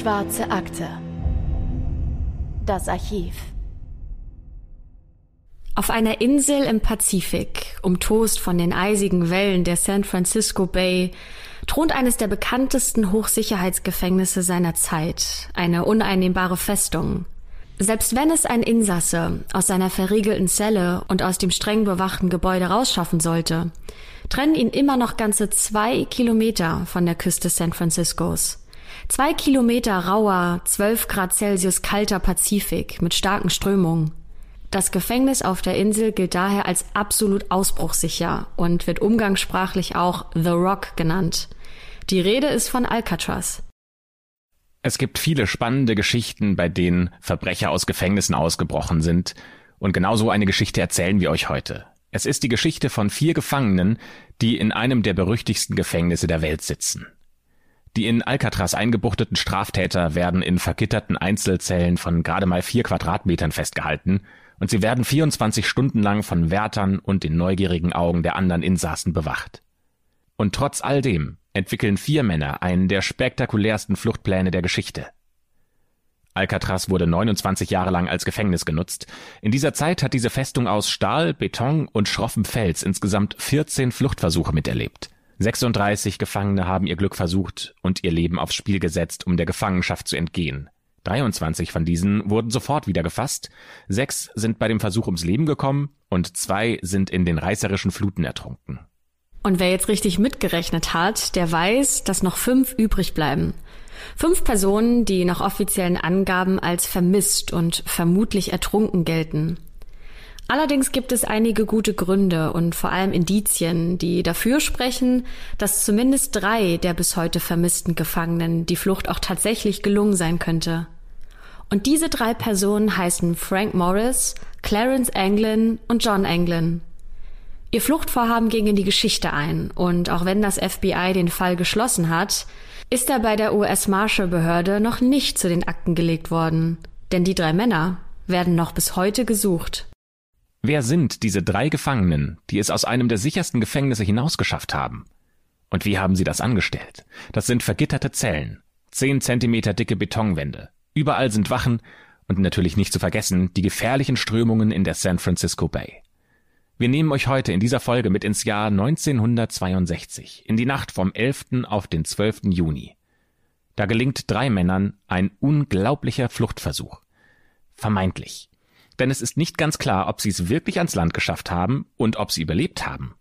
Schwarze Akte. Das Archiv. Auf einer Insel im Pazifik, umtost von den eisigen Wellen der San Francisco Bay, thront eines der bekanntesten Hochsicherheitsgefängnisse seiner Zeit, eine uneinnehmbare Festung. Selbst wenn es ein Insasse aus seiner verriegelten Zelle und aus dem streng bewachten Gebäude rausschaffen sollte, trennen ihn immer noch ganze zwei Kilometer von der Küste San Franciscos. Zwei Kilometer rauer, 12 Grad Celsius kalter Pazifik mit starken Strömungen. Das Gefängnis auf der Insel gilt daher als absolut ausbruchsicher und wird umgangssprachlich auch The Rock genannt. Die Rede ist von Alcatraz. Es gibt viele spannende Geschichten, bei denen Verbrecher aus Gefängnissen ausgebrochen sind, und genau so eine Geschichte erzählen wir euch heute. Es ist die Geschichte von vier Gefangenen, die in einem der berüchtigsten Gefängnisse der Welt sitzen. Die in Alcatraz eingebuchteten Straftäter werden in vergitterten Einzelzellen von gerade mal vier Quadratmetern festgehalten und sie werden 24 Stunden lang von Wärtern und den neugierigen Augen der anderen Insassen bewacht. Und trotz all dem entwickeln vier Männer einen der spektakulärsten Fluchtpläne der Geschichte. Alcatraz wurde 29 Jahre lang als Gefängnis genutzt. In dieser Zeit hat diese Festung aus Stahl, Beton und schroffem Fels insgesamt 14 Fluchtversuche miterlebt. 36 Gefangene haben ihr Glück versucht und ihr Leben aufs Spiel gesetzt, um der Gefangenschaft zu entgehen. 23 von diesen wurden sofort wieder gefasst, sechs sind bei dem Versuch ums Leben gekommen und zwei sind in den reißerischen Fluten ertrunken. Und wer jetzt richtig mitgerechnet hat, der weiß, dass noch fünf übrig bleiben. Fünf Personen, die nach offiziellen Angaben als vermisst und vermutlich ertrunken gelten. Allerdings gibt es einige gute Gründe und vor allem Indizien, die dafür sprechen, dass zumindest drei der bis heute vermissten Gefangenen die Flucht auch tatsächlich gelungen sein könnte. Und diese drei Personen heißen Frank Morris, Clarence Anglin und John Anglin. Ihr Fluchtvorhaben ging in die Geschichte ein und auch wenn das FBI den Fall geschlossen hat, ist er bei der US-Marshall-Behörde noch nicht zu den Akten gelegt worden. Denn die drei Männer werden noch bis heute gesucht. Wer sind diese drei Gefangenen, die es aus einem der sichersten Gefängnisse hinausgeschafft haben? Und wie haben sie das angestellt? Das sind vergitterte Zellen, zehn Zentimeter dicke Betonwände. Überall sind Wachen und natürlich nicht zu vergessen die gefährlichen Strömungen in der San Francisco Bay. Wir nehmen euch heute in dieser Folge mit ins Jahr 1962, in die Nacht vom 11. auf den 12. Juni. Da gelingt drei Männern ein unglaublicher Fluchtversuch. Vermeintlich denn es ist nicht ganz klar, ob sie es wirklich ans Land geschafft haben und ob sie überlebt haben.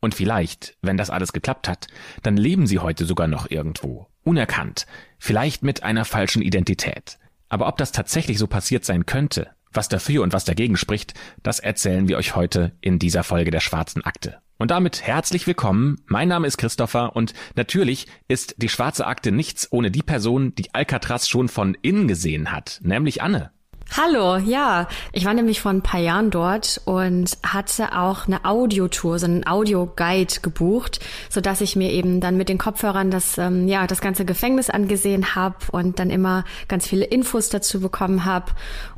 Und vielleicht, wenn das alles geklappt hat, dann leben sie heute sogar noch irgendwo, unerkannt, vielleicht mit einer falschen Identität. Aber ob das tatsächlich so passiert sein könnte, was dafür und was dagegen spricht, das erzählen wir euch heute in dieser Folge der Schwarzen Akte. Und damit herzlich willkommen. Mein Name ist Christopher und natürlich ist die Schwarze Akte nichts ohne die Person, die Alcatraz schon von innen gesehen hat, nämlich Anne. Hallo, ja. Ich war nämlich vor ein paar Jahren dort und hatte auch eine Audiotour, so einen Audioguide gebucht, so dass ich mir eben dann mit den Kopfhörern das, ähm, ja, das ganze Gefängnis angesehen habe und dann immer ganz viele Infos dazu bekommen habe.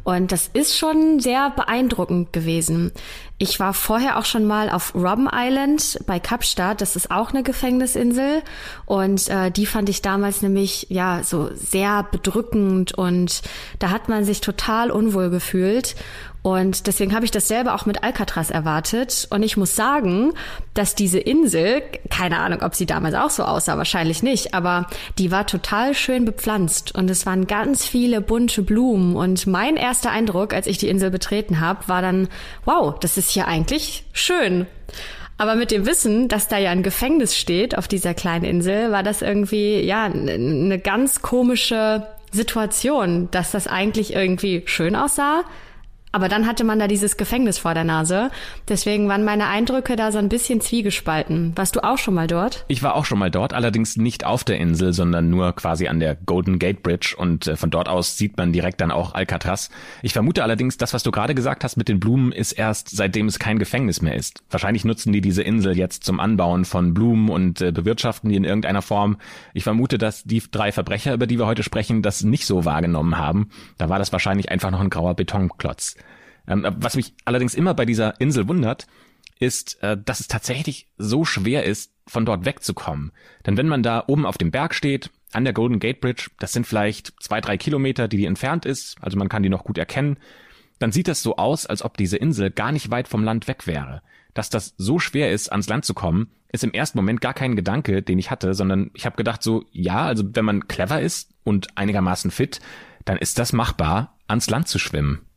Und das ist schon sehr beeindruckend gewesen. Ich war vorher auch schon mal auf Robben Island bei Kapstadt. Das ist auch eine Gefängnisinsel. Und äh, die fand ich damals nämlich ja so sehr bedrückend und da hat man sich total unwohl gefühlt. Und deswegen habe ich das selber auch mit Alcatraz erwartet. Und ich muss sagen, dass diese Insel, keine Ahnung, ob sie damals auch so aussah, wahrscheinlich nicht, aber die war total schön bepflanzt und es waren ganz viele bunte Blumen. Und mein erster Eindruck, als ich die Insel betreten habe, war dann, wow, das ist hier eigentlich schön. Aber mit dem Wissen, dass da ja ein Gefängnis steht auf dieser kleinen Insel, war das irgendwie, ja, eine ganz komische Situation, dass das eigentlich irgendwie schön aussah, aber dann hatte man da dieses Gefängnis vor der Nase. Deswegen waren meine Eindrücke da so ein bisschen zwiegespalten. Warst du auch schon mal dort? Ich war auch schon mal dort, allerdings nicht auf der Insel, sondern nur quasi an der Golden Gate Bridge und äh, von dort aus sieht man direkt dann auch Alcatraz. Ich vermute allerdings, das, was du gerade gesagt hast mit den Blumen, ist erst seitdem es kein Gefängnis mehr ist. Wahrscheinlich nutzen die diese Insel jetzt zum Anbauen von Blumen und äh, bewirtschaften die in irgendeiner Form. Ich vermute, dass die drei Verbrecher, über die wir heute sprechen, das nicht so wahrgenommen haben. Da war das wahrscheinlich einfach noch ein grauer Betonklotz. Ähm, was mich allerdings immer bei dieser Insel wundert, ist, äh, dass es tatsächlich so schwer ist, von dort wegzukommen. Denn wenn man da oben auf dem Berg steht, an der Golden Gate Bridge, das sind vielleicht zwei, drei Kilometer, die die entfernt ist, also man kann die noch gut erkennen, dann sieht das so aus, als ob diese Insel gar nicht weit vom Land weg wäre. Dass das so schwer ist, ans Land zu kommen, ist im ersten Moment gar kein Gedanke, den ich hatte, sondern ich habe gedacht so, ja, also wenn man clever ist und einigermaßen fit, dann ist das machbar, ans Land zu schwimmen.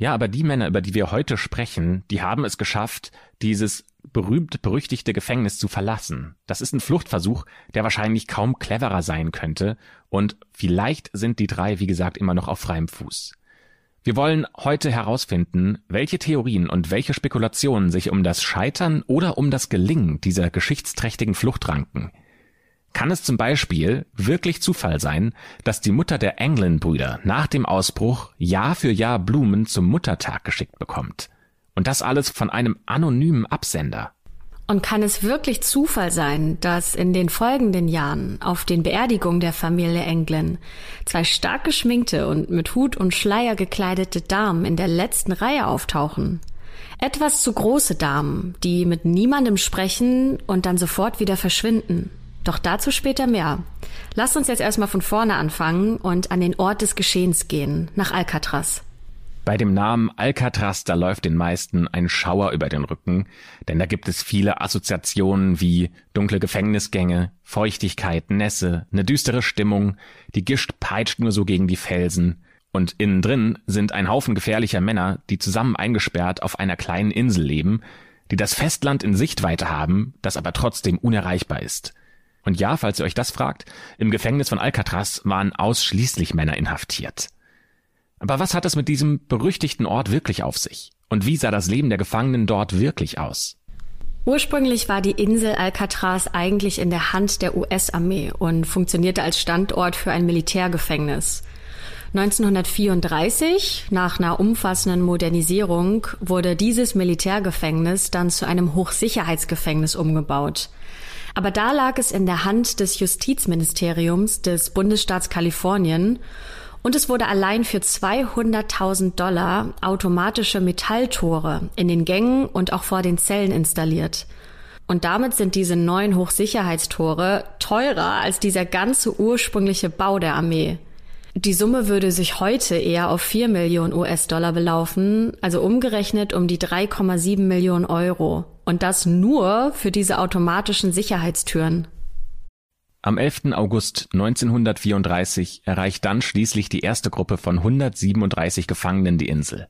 Ja, aber die Männer, über die wir heute sprechen, die haben es geschafft, dieses berühmt berüchtigte Gefängnis zu verlassen. Das ist ein Fluchtversuch, der wahrscheinlich kaum cleverer sein könnte, und vielleicht sind die drei, wie gesagt, immer noch auf freiem Fuß. Wir wollen heute herausfinden, welche Theorien und welche Spekulationen sich um das Scheitern oder um das Gelingen dieser geschichtsträchtigen Flucht ranken. Kann es zum Beispiel wirklich Zufall sein, dass die Mutter der Anglin-Brüder nach dem Ausbruch Jahr für Jahr Blumen zum Muttertag geschickt bekommt? Und das alles von einem anonymen Absender. Und kann es wirklich Zufall sein, dass in den folgenden Jahren auf den Beerdigungen der Familie Englin zwei stark geschminkte und mit Hut und Schleier gekleidete Damen in der letzten Reihe auftauchen? Etwas zu große Damen, die mit niemandem sprechen und dann sofort wieder verschwinden. Doch dazu später mehr. Lasst uns jetzt erstmal von vorne anfangen und an den Ort des Geschehens gehen, nach Alcatraz. Bei dem Namen Alcatraz, da läuft den meisten ein Schauer über den Rücken, denn da gibt es viele Assoziationen wie dunkle Gefängnisgänge, Feuchtigkeit, Nässe, eine düstere Stimmung, die Gischt peitscht nur so gegen die Felsen, und innen drin sind ein Haufen gefährlicher Männer, die zusammen eingesperrt auf einer kleinen Insel leben, die das Festland in Sichtweite haben, das aber trotzdem unerreichbar ist. Und ja, falls ihr euch das fragt, im Gefängnis von Alcatraz waren ausschließlich Männer inhaftiert. Aber was hat es mit diesem berüchtigten Ort wirklich auf sich? Und wie sah das Leben der Gefangenen dort wirklich aus? Ursprünglich war die Insel Alcatraz eigentlich in der Hand der US-Armee und funktionierte als Standort für ein Militärgefängnis. 1934, nach einer umfassenden Modernisierung, wurde dieses Militärgefängnis dann zu einem Hochsicherheitsgefängnis umgebaut. Aber da lag es in der Hand des Justizministeriums des Bundesstaats Kalifornien und es wurde allein für 200.000 Dollar automatische Metalltore in den Gängen und auch vor den Zellen installiert. Und damit sind diese neuen Hochsicherheitstore teurer als dieser ganze ursprüngliche Bau der Armee. Die Summe würde sich heute eher auf 4 Millionen US-Dollar belaufen, also umgerechnet um die 3,7 Millionen Euro. Und das nur für diese automatischen Sicherheitstüren. Am 11. August 1934 erreicht dann schließlich die erste Gruppe von 137 Gefangenen die Insel.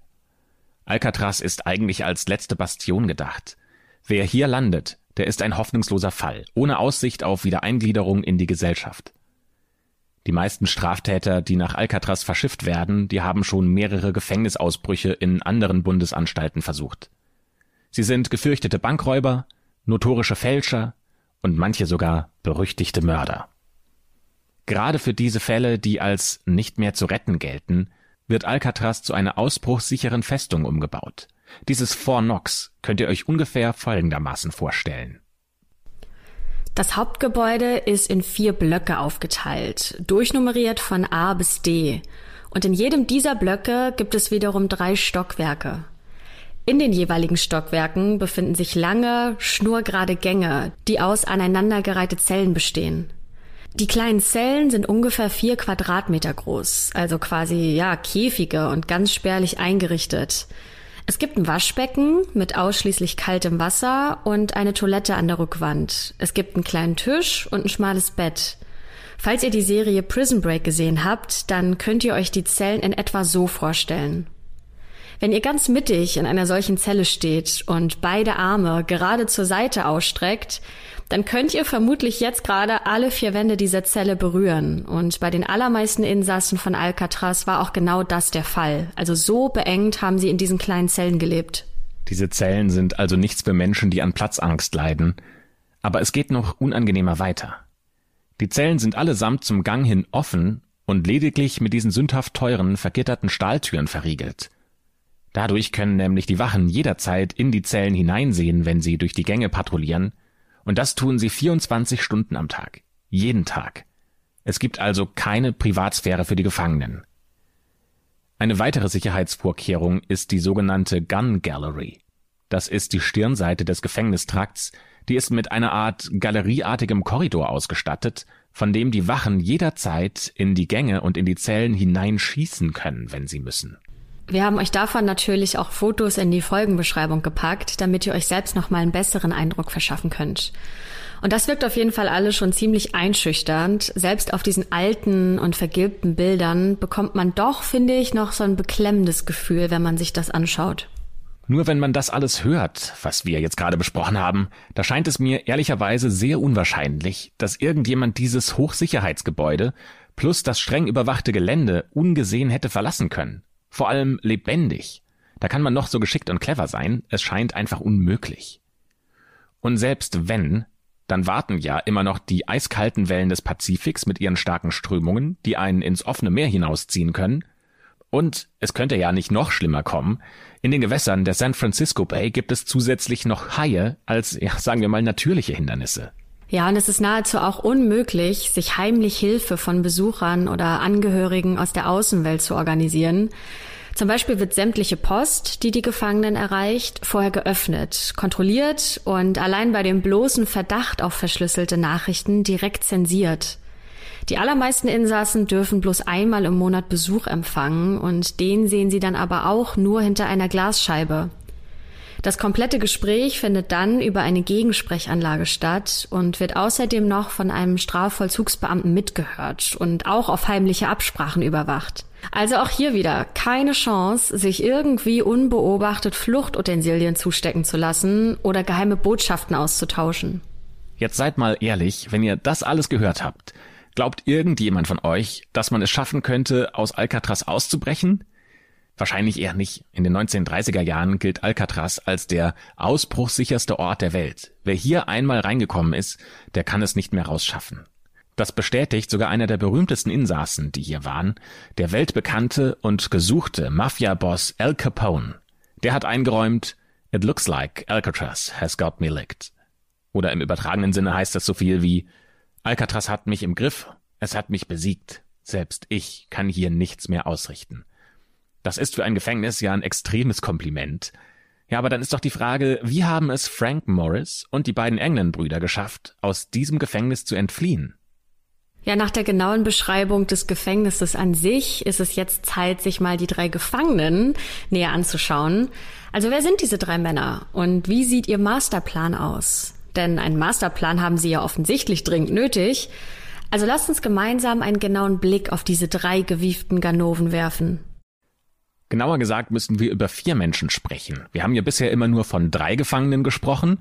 Alcatraz ist eigentlich als letzte Bastion gedacht. Wer hier landet, der ist ein hoffnungsloser Fall, ohne Aussicht auf Wiedereingliederung in die Gesellschaft. Die meisten Straftäter, die nach Alcatraz verschifft werden, die haben schon mehrere Gefängnisausbrüche in anderen Bundesanstalten versucht. Sie sind gefürchtete Bankräuber, notorische Fälscher und manche sogar berüchtigte Mörder. Gerade für diese Fälle, die als nicht mehr zu retten gelten, wird Alcatraz zu einer ausbruchssicheren Festung umgebaut. Dieses Fort Knox könnt ihr euch ungefähr folgendermaßen vorstellen. Das Hauptgebäude ist in vier Blöcke aufgeteilt, durchnummeriert von A bis D. Und in jedem dieser Blöcke gibt es wiederum drei Stockwerke. In den jeweiligen Stockwerken befinden sich lange, schnurgerade Gänge, die aus aneinandergereihte Zellen bestehen. Die kleinen Zellen sind ungefähr vier Quadratmeter groß, also quasi, ja, Käfige und ganz spärlich eingerichtet. Es gibt ein Waschbecken mit ausschließlich kaltem Wasser und eine Toilette an der Rückwand. Es gibt einen kleinen Tisch und ein schmales Bett. Falls ihr die Serie Prison Break gesehen habt, dann könnt ihr euch die Zellen in etwa so vorstellen. Wenn ihr ganz mittig in einer solchen Zelle steht und beide Arme gerade zur Seite ausstreckt, dann könnt ihr vermutlich jetzt gerade alle vier Wände dieser Zelle berühren. Und bei den allermeisten Insassen von Alcatraz war auch genau das der Fall. Also so beengt haben sie in diesen kleinen Zellen gelebt. Diese Zellen sind also nichts für Menschen, die an Platzangst leiden. Aber es geht noch unangenehmer weiter. Die Zellen sind allesamt zum Gang hin offen und lediglich mit diesen sündhaft teuren, vergitterten Stahltüren verriegelt. Dadurch können nämlich die Wachen jederzeit in die Zellen hineinsehen, wenn sie durch die Gänge patrouillieren, und das tun sie 24 Stunden am Tag. Jeden Tag. Es gibt also keine Privatsphäre für die Gefangenen. Eine weitere Sicherheitsvorkehrung ist die sogenannte Gun Gallery. Das ist die Stirnseite des Gefängnistrakts, Die ist mit einer Art galerieartigem Korridor ausgestattet, von dem die Wachen jederzeit in die Gänge und in die Zellen hineinschießen können, wenn sie müssen. Wir haben euch davon natürlich auch Fotos in die Folgenbeschreibung gepackt, damit ihr euch selbst noch mal einen besseren Eindruck verschaffen könnt. Und das wirkt auf jeden Fall alles schon ziemlich einschüchternd. Selbst auf diesen alten und vergilbten Bildern bekommt man doch, finde ich, noch so ein beklemmendes Gefühl, wenn man sich das anschaut. Nur wenn man das alles hört, was wir jetzt gerade besprochen haben, da scheint es mir ehrlicherweise sehr unwahrscheinlich, dass irgendjemand dieses Hochsicherheitsgebäude plus das streng überwachte Gelände ungesehen hätte verlassen können. Vor allem lebendig. Da kann man noch so geschickt und clever sein, es scheint einfach unmöglich. Und selbst wenn, dann warten ja immer noch die eiskalten Wellen des Pazifiks mit ihren starken Strömungen, die einen ins offene Meer hinausziehen können. Und es könnte ja nicht noch schlimmer kommen. In den Gewässern der San Francisco Bay gibt es zusätzlich noch Haie als, ja, sagen wir mal, natürliche Hindernisse. Ja, und es ist nahezu auch unmöglich, sich heimlich Hilfe von Besuchern oder Angehörigen aus der Außenwelt zu organisieren. Zum Beispiel wird sämtliche Post, die die Gefangenen erreicht, vorher geöffnet, kontrolliert und allein bei dem bloßen Verdacht auf verschlüsselte Nachrichten direkt zensiert. Die allermeisten Insassen dürfen bloß einmal im Monat Besuch empfangen und den sehen sie dann aber auch nur hinter einer Glasscheibe. Das komplette Gespräch findet dann über eine Gegensprechanlage statt und wird außerdem noch von einem Strafvollzugsbeamten mitgehört und auch auf heimliche Absprachen überwacht. Also auch hier wieder keine Chance, sich irgendwie unbeobachtet Fluchtutensilien zustecken zu lassen oder geheime Botschaften auszutauschen. Jetzt seid mal ehrlich, wenn ihr das alles gehört habt, glaubt irgendjemand von euch, dass man es schaffen könnte, aus Alcatraz auszubrechen? Wahrscheinlich eher nicht. In den 1930er Jahren gilt Alcatraz als der ausbruchssicherste Ort der Welt. Wer hier einmal reingekommen ist, der kann es nicht mehr rausschaffen. Das bestätigt sogar einer der berühmtesten Insassen, die hier waren, der weltbekannte und gesuchte Mafia-Boss Al Capone. Der hat eingeräumt, It looks like Alcatraz has got me licked. Oder im übertragenen Sinne heißt das so viel wie, Alcatraz hat mich im Griff, es hat mich besiegt. Selbst ich kann hier nichts mehr ausrichten. Das ist für ein Gefängnis ja ein extremes Kompliment. Ja, aber dann ist doch die Frage, wie haben es Frank Morris und die beiden England-Brüder geschafft, aus diesem Gefängnis zu entfliehen? Ja, nach der genauen Beschreibung des Gefängnisses an sich ist es jetzt Zeit, sich mal die drei Gefangenen näher anzuschauen. Also wer sind diese drei Männer und wie sieht ihr Masterplan aus? Denn einen Masterplan haben sie ja offensichtlich dringend nötig. Also lasst uns gemeinsam einen genauen Blick auf diese drei gewieften Ganoven werfen. Genauer gesagt müssen wir über vier Menschen sprechen. Wir haben ja bisher immer nur von drei Gefangenen gesprochen.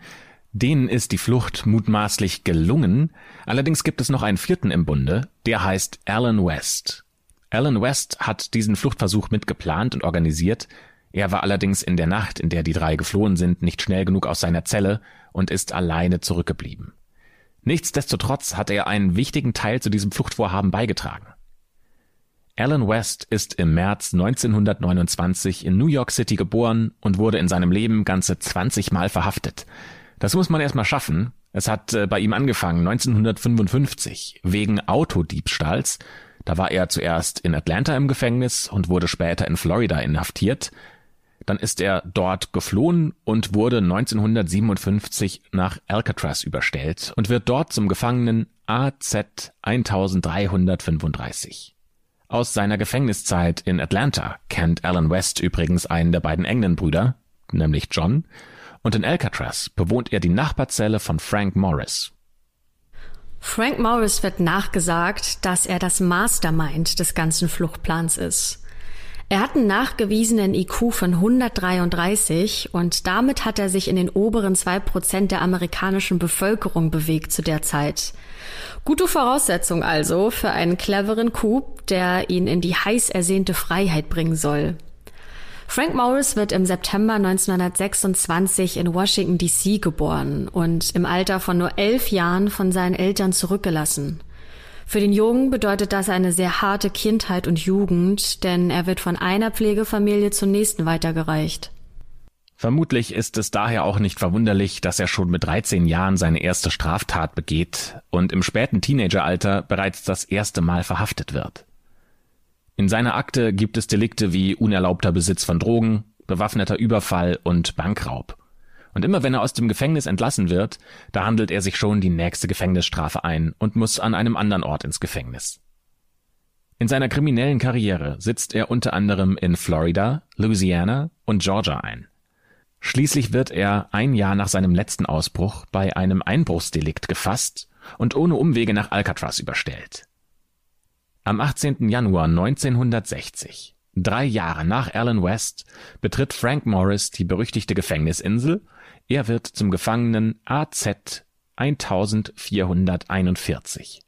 Denen ist die Flucht mutmaßlich gelungen. Allerdings gibt es noch einen vierten im Bunde, der heißt Alan West. Alan West hat diesen Fluchtversuch mitgeplant und organisiert. Er war allerdings in der Nacht, in der die drei geflohen sind, nicht schnell genug aus seiner Zelle und ist alleine zurückgeblieben. Nichtsdestotrotz hat er einen wichtigen Teil zu diesem Fluchtvorhaben beigetragen. Alan West ist im März 1929 in New York City geboren und wurde in seinem Leben ganze 20 Mal verhaftet. Das muss man erstmal schaffen. Es hat äh, bei ihm angefangen 1955 wegen Autodiebstahls. Da war er zuerst in Atlanta im Gefängnis und wurde später in Florida inhaftiert. Dann ist er dort geflohen und wurde 1957 nach Alcatraz überstellt und wird dort zum Gefangenen AZ 1335. Aus seiner Gefängniszeit in Atlanta kennt Alan West übrigens einen der beiden England-Brüder, nämlich John, und in Alcatraz bewohnt er die Nachbarzelle von Frank Morris. Frank Morris wird nachgesagt, dass er das Mastermind des ganzen Fluchtplans ist. Er hat einen nachgewiesenen IQ von 133 und damit hat er sich in den oberen zwei Prozent der amerikanischen Bevölkerung bewegt zu der Zeit. Gute Voraussetzung also für einen cleveren Coup, der ihn in die heiß ersehnte Freiheit bringen soll. Frank Morris wird im September 1926 in Washington DC geboren und im Alter von nur elf Jahren von seinen Eltern zurückgelassen. Für den Jungen bedeutet das eine sehr harte Kindheit und Jugend, denn er wird von einer Pflegefamilie zur nächsten weitergereicht. Vermutlich ist es daher auch nicht verwunderlich, dass er schon mit 13 Jahren seine erste Straftat begeht und im späten Teenageralter bereits das erste Mal verhaftet wird. In seiner Akte gibt es Delikte wie unerlaubter Besitz von Drogen, bewaffneter Überfall und Bankraub. Und immer wenn er aus dem Gefängnis entlassen wird, da handelt er sich schon die nächste Gefängnisstrafe ein und muss an einem anderen Ort ins Gefängnis. In seiner kriminellen Karriere sitzt er unter anderem in Florida, Louisiana und Georgia ein. Schließlich wird er ein Jahr nach seinem letzten Ausbruch bei einem Einbruchsdelikt gefasst und ohne Umwege nach Alcatraz überstellt. Am 18. Januar 1960, drei Jahre nach Alan West, betritt Frank Morris die berüchtigte Gefängnisinsel. Er wird zum Gefangenen AZ 1441.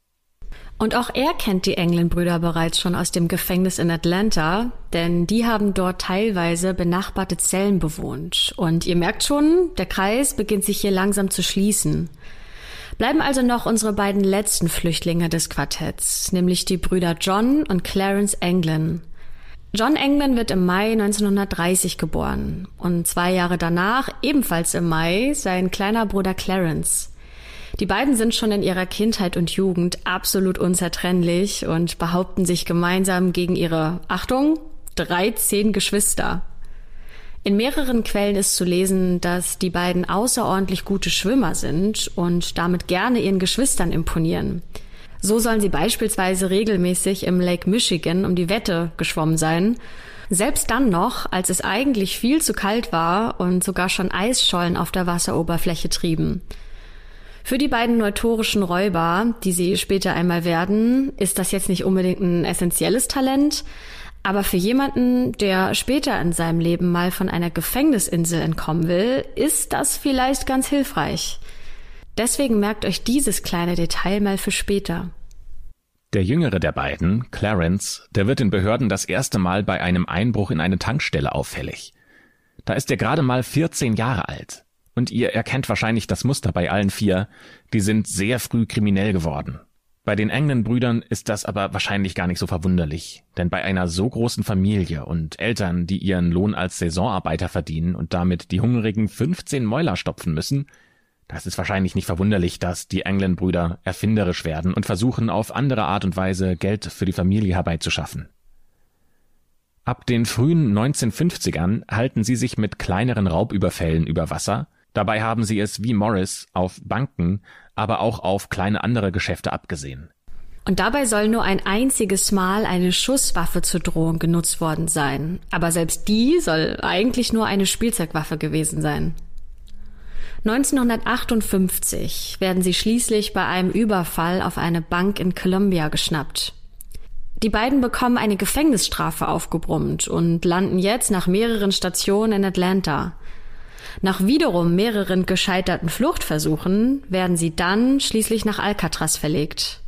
Und auch er kennt die England-Brüder bereits schon aus dem Gefängnis in Atlanta, denn die haben dort teilweise benachbarte Zellen bewohnt. Und ihr merkt schon, der Kreis beginnt sich hier langsam zu schließen. Bleiben also noch unsere beiden letzten Flüchtlinge des Quartetts, nämlich die Brüder John und Clarence England. John England wird im Mai 1930 geboren und zwei Jahre danach, ebenfalls im Mai, sein kleiner Bruder Clarence. Die beiden sind schon in ihrer Kindheit und Jugend absolut unzertrennlich und behaupten sich gemeinsam gegen ihre, Achtung, 13 Geschwister. In mehreren Quellen ist zu lesen, dass die beiden außerordentlich gute Schwimmer sind und damit gerne ihren Geschwistern imponieren. So sollen sie beispielsweise regelmäßig im Lake Michigan um die Wette geschwommen sein. Selbst dann noch, als es eigentlich viel zu kalt war und sogar schon Eisschollen auf der Wasseroberfläche trieben. Für die beiden neutorischen Räuber, die sie später einmal werden, ist das jetzt nicht unbedingt ein essentielles Talent, aber für jemanden, der später in seinem Leben mal von einer Gefängnisinsel entkommen will, ist das vielleicht ganz hilfreich. Deswegen merkt euch dieses kleine Detail mal für später. Der jüngere der beiden, Clarence, der wird den Behörden das erste Mal bei einem Einbruch in eine Tankstelle auffällig. Da ist er gerade mal 14 Jahre alt. Und ihr erkennt wahrscheinlich das Muster bei allen vier, die sind sehr früh kriminell geworden. Bei den engen Brüdern ist das aber wahrscheinlich gar nicht so verwunderlich, denn bei einer so großen Familie und Eltern, die ihren Lohn als Saisonarbeiter verdienen und damit die hungrigen 15 Mäuler stopfen müssen, das ist wahrscheinlich nicht verwunderlich, dass die England-Brüder erfinderisch werden und versuchen, auf andere Art und Weise Geld für die Familie herbeizuschaffen. Ab den frühen 1950ern halten sie sich mit kleineren Raubüberfällen über Wasser Dabei haben sie es wie Morris auf Banken, aber auch auf kleine andere Geschäfte abgesehen. Und dabei soll nur ein einziges Mal eine Schusswaffe zur Drohung genutzt worden sein. Aber selbst die soll eigentlich nur eine Spielzeugwaffe gewesen sein. 1958 werden sie schließlich bei einem Überfall auf eine Bank in Columbia geschnappt. Die beiden bekommen eine Gefängnisstrafe aufgebrummt und landen jetzt nach mehreren Stationen in Atlanta. Nach wiederum mehreren gescheiterten Fluchtversuchen werden sie dann schließlich nach Alcatraz verlegt.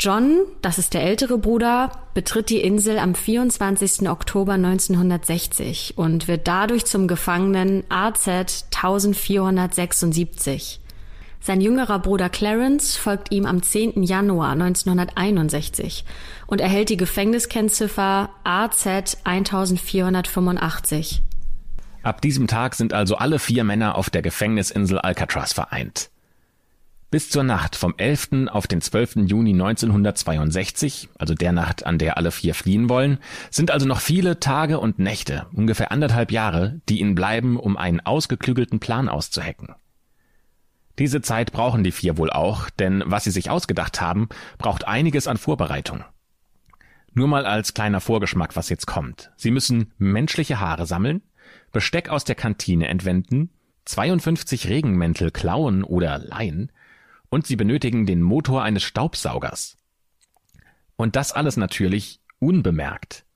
John, das ist der ältere Bruder, betritt die Insel am 24. Oktober 1960 und wird dadurch zum Gefangenen AZ 1476. Sein jüngerer Bruder Clarence folgt ihm am 10. Januar 1961 und erhält die Gefängniskennziffer AZ 1485. Ab diesem Tag sind also alle vier Männer auf der Gefängnisinsel Alcatraz vereint. Bis zur Nacht vom 11. auf den 12. Juni 1962, also der Nacht, an der alle vier fliehen wollen, sind also noch viele Tage und Nächte, ungefähr anderthalb Jahre, die ihnen bleiben, um einen ausgeklügelten Plan auszuhecken. Diese Zeit brauchen die vier wohl auch, denn was sie sich ausgedacht haben, braucht einiges an Vorbereitung. Nur mal als kleiner Vorgeschmack, was jetzt kommt. Sie müssen menschliche Haare sammeln, Besteck aus der Kantine entwenden, 52 Regenmäntel klauen oder leihen und sie benötigen den Motor eines Staubsaugers. Und das alles natürlich unbemerkt.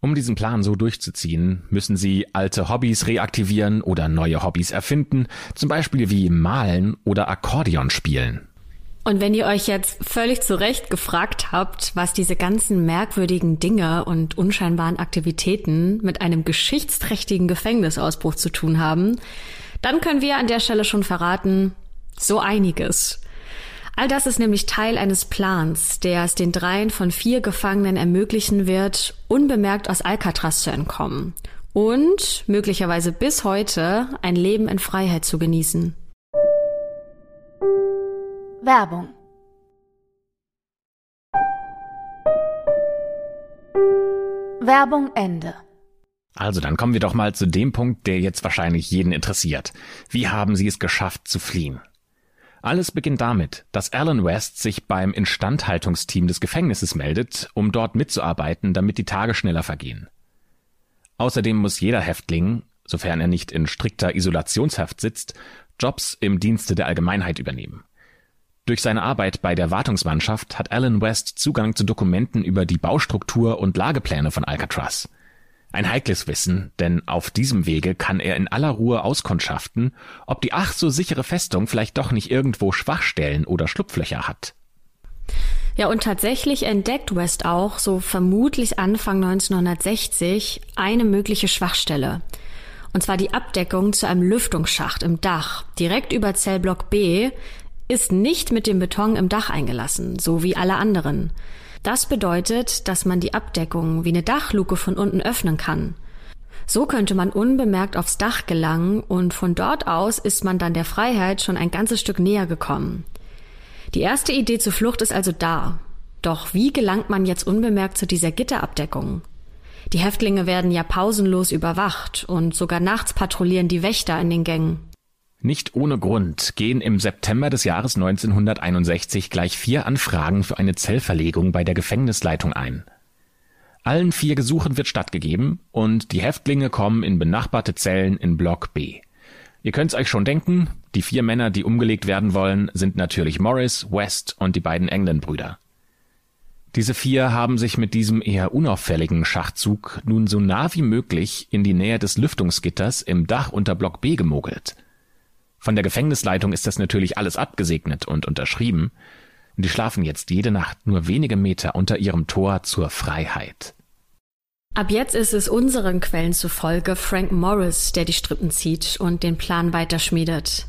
Um diesen Plan so durchzuziehen, müssen sie alte Hobbys reaktivieren oder neue Hobbys erfinden, zum Beispiel wie Malen oder Akkordeon spielen. Und wenn ihr euch jetzt völlig zu Recht gefragt habt, was diese ganzen merkwürdigen Dinge und unscheinbaren Aktivitäten mit einem geschichtsträchtigen Gefängnisausbruch zu tun haben, dann können wir an der Stelle schon verraten, so einiges. All das ist nämlich Teil eines Plans, der es den dreien von vier Gefangenen ermöglichen wird, unbemerkt aus Alcatraz zu entkommen und möglicherweise bis heute ein Leben in Freiheit zu genießen. Werbung Werbung Ende Also dann kommen wir doch mal zu dem Punkt, der jetzt wahrscheinlich jeden interessiert. Wie haben sie es geschafft zu fliehen? Alles beginnt damit, dass Alan West sich beim Instandhaltungsteam des Gefängnisses meldet, um dort mitzuarbeiten, damit die Tage schneller vergehen. Außerdem muss jeder Häftling, sofern er nicht in strikter Isolationshaft sitzt, Jobs im Dienste der Allgemeinheit übernehmen. Durch seine Arbeit bei der Wartungsmannschaft hat Alan West Zugang zu Dokumenten über die Baustruktur und Lagepläne von Alcatraz. Ein heikles Wissen, denn auf diesem Wege kann er in aller Ruhe auskundschaften, ob die ach so sichere Festung vielleicht doch nicht irgendwo Schwachstellen oder Schlupflöcher hat. Ja, und tatsächlich entdeckt West auch, so vermutlich Anfang 1960, eine mögliche Schwachstelle. Und zwar die Abdeckung zu einem Lüftungsschacht im Dach, direkt über Zellblock B, ist nicht mit dem Beton im Dach eingelassen, so wie alle anderen. Das bedeutet, dass man die Abdeckung wie eine Dachluke von unten öffnen kann. So könnte man unbemerkt aufs Dach gelangen und von dort aus ist man dann der Freiheit schon ein ganzes Stück näher gekommen. Die erste Idee zur Flucht ist also da. Doch wie gelangt man jetzt unbemerkt zu dieser Gitterabdeckung? Die Häftlinge werden ja pausenlos überwacht und sogar nachts patrouillieren die Wächter in den Gängen. Nicht ohne Grund gehen im September des Jahres 1961 gleich vier Anfragen für eine Zellverlegung bei der Gefängnisleitung ein. Allen vier Gesuchen wird stattgegeben und die Häftlinge kommen in benachbarte Zellen in Block B. Ihr könnt's euch schon denken, die vier Männer, die umgelegt werden wollen, sind natürlich Morris, West und die beiden England-Brüder. Diese vier haben sich mit diesem eher unauffälligen Schachzug nun so nah wie möglich in die Nähe des Lüftungsgitters im Dach unter Block B gemogelt. Von der Gefängnisleitung ist das natürlich alles abgesegnet und unterschrieben. Die schlafen jetzt jede Nacht nur wenige Meter unter ihrem Tor zur Freiheit. Ab jetzt ist es unseren Quellen zufolge Frank Morris, der die Strippen zieht und den Plan weiterschmiedet.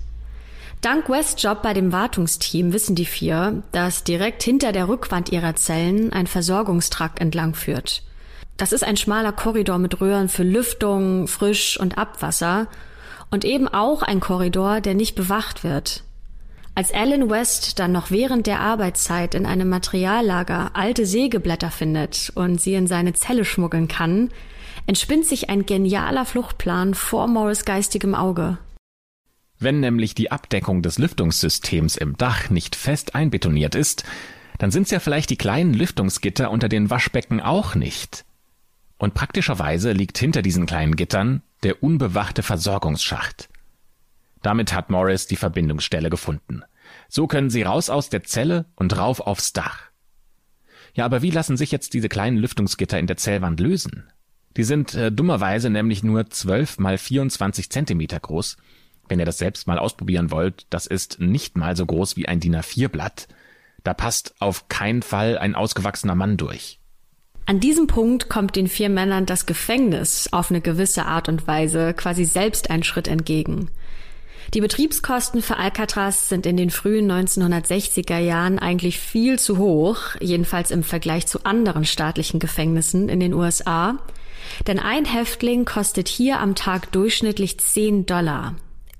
Dank Wests Job bei dem Wartungsteam wissen die vier, dass direkt hinter der Rückwand ihrer Zellen ein Versorgungstrakt entlang führt. Das ist ein schmaler Korridor mit Röhren für Lüftung, Frisch- und Abwasser und eben auch ein Korridor, der nicht bewacht wird. Als Alan West dann noch während der Arbeitszeit in einem Materiallager alte Sägeblätter findet und sie in seine Zelle schmuggeln kann, entspinnt sich ein genialer Fluchtplan vor Morris geistigem Auge. Wenn nämlich die Abdeckung des Lüftungssystems im Dach nicht fest einbetoniert ist, dann sind's ja vielleicht die kleinen Lüftungsgitter unter den Waschbecken auch nicht. Und praktischerweise liegt hinter diesen kleinen Gittern der unbewachte Versorgungsschacht. Damit hat Morris die Verbindungsstelle gefunden. So können sie raus aus der Zelle und rauf aufs Dach. Ja, aber wie lassen sich jetzt diese kleinen Lüftungsgitter in der Zellwand lösen? Die sind äh, dummerweise nämlich nur 12 mal 24 Zentimeter groß. Wenn ihr das selbst mal ausprobieren wollt, das ist nicht mal so groß wie ein DIN A4-Blatt. Da passt auf keinen Fall ein ausgewachsener Mann durch. An diesem Punkt kommt den vier Männern das Gefängnis auf eine gewisse Art und Weise quasi selbst einen Schritt entgegen. Die Betriebskosten für Alcatraz sind in den frühen 1960er Jahren eigentlich viel zu hoch, jedenfalls im Vergleich zu anderen staatlichen Gefängnissen in den USA. Denn ein Häftling kostet hier am Tag durchschnittlich 10 Dollar.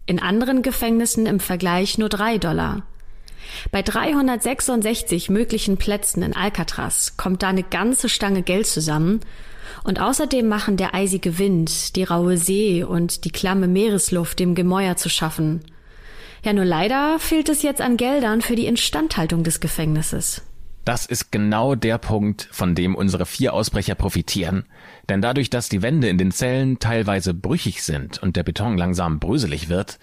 In anderen Gefängnissen im Vergleich nur 3 Dollar. Bei 366 möglichen Plätzen in Alcatraz kommt da eine ganze Stange Geld zusammen und außerdem machen der eisige Wind, die raue See und die klamme Meeresluft dem Gemäuer zu schaffen. Ja, nur leider fehlt es jetzt an Geldern für die Instandhaltung des Gefängnisses. Das ist genau der Punkt, von dem unsere vier Ausbrecher profitieren. Denn dadurch, dass die Wände in den Zellen teilweise brüchig sind und der Beton langsam bröselig wird,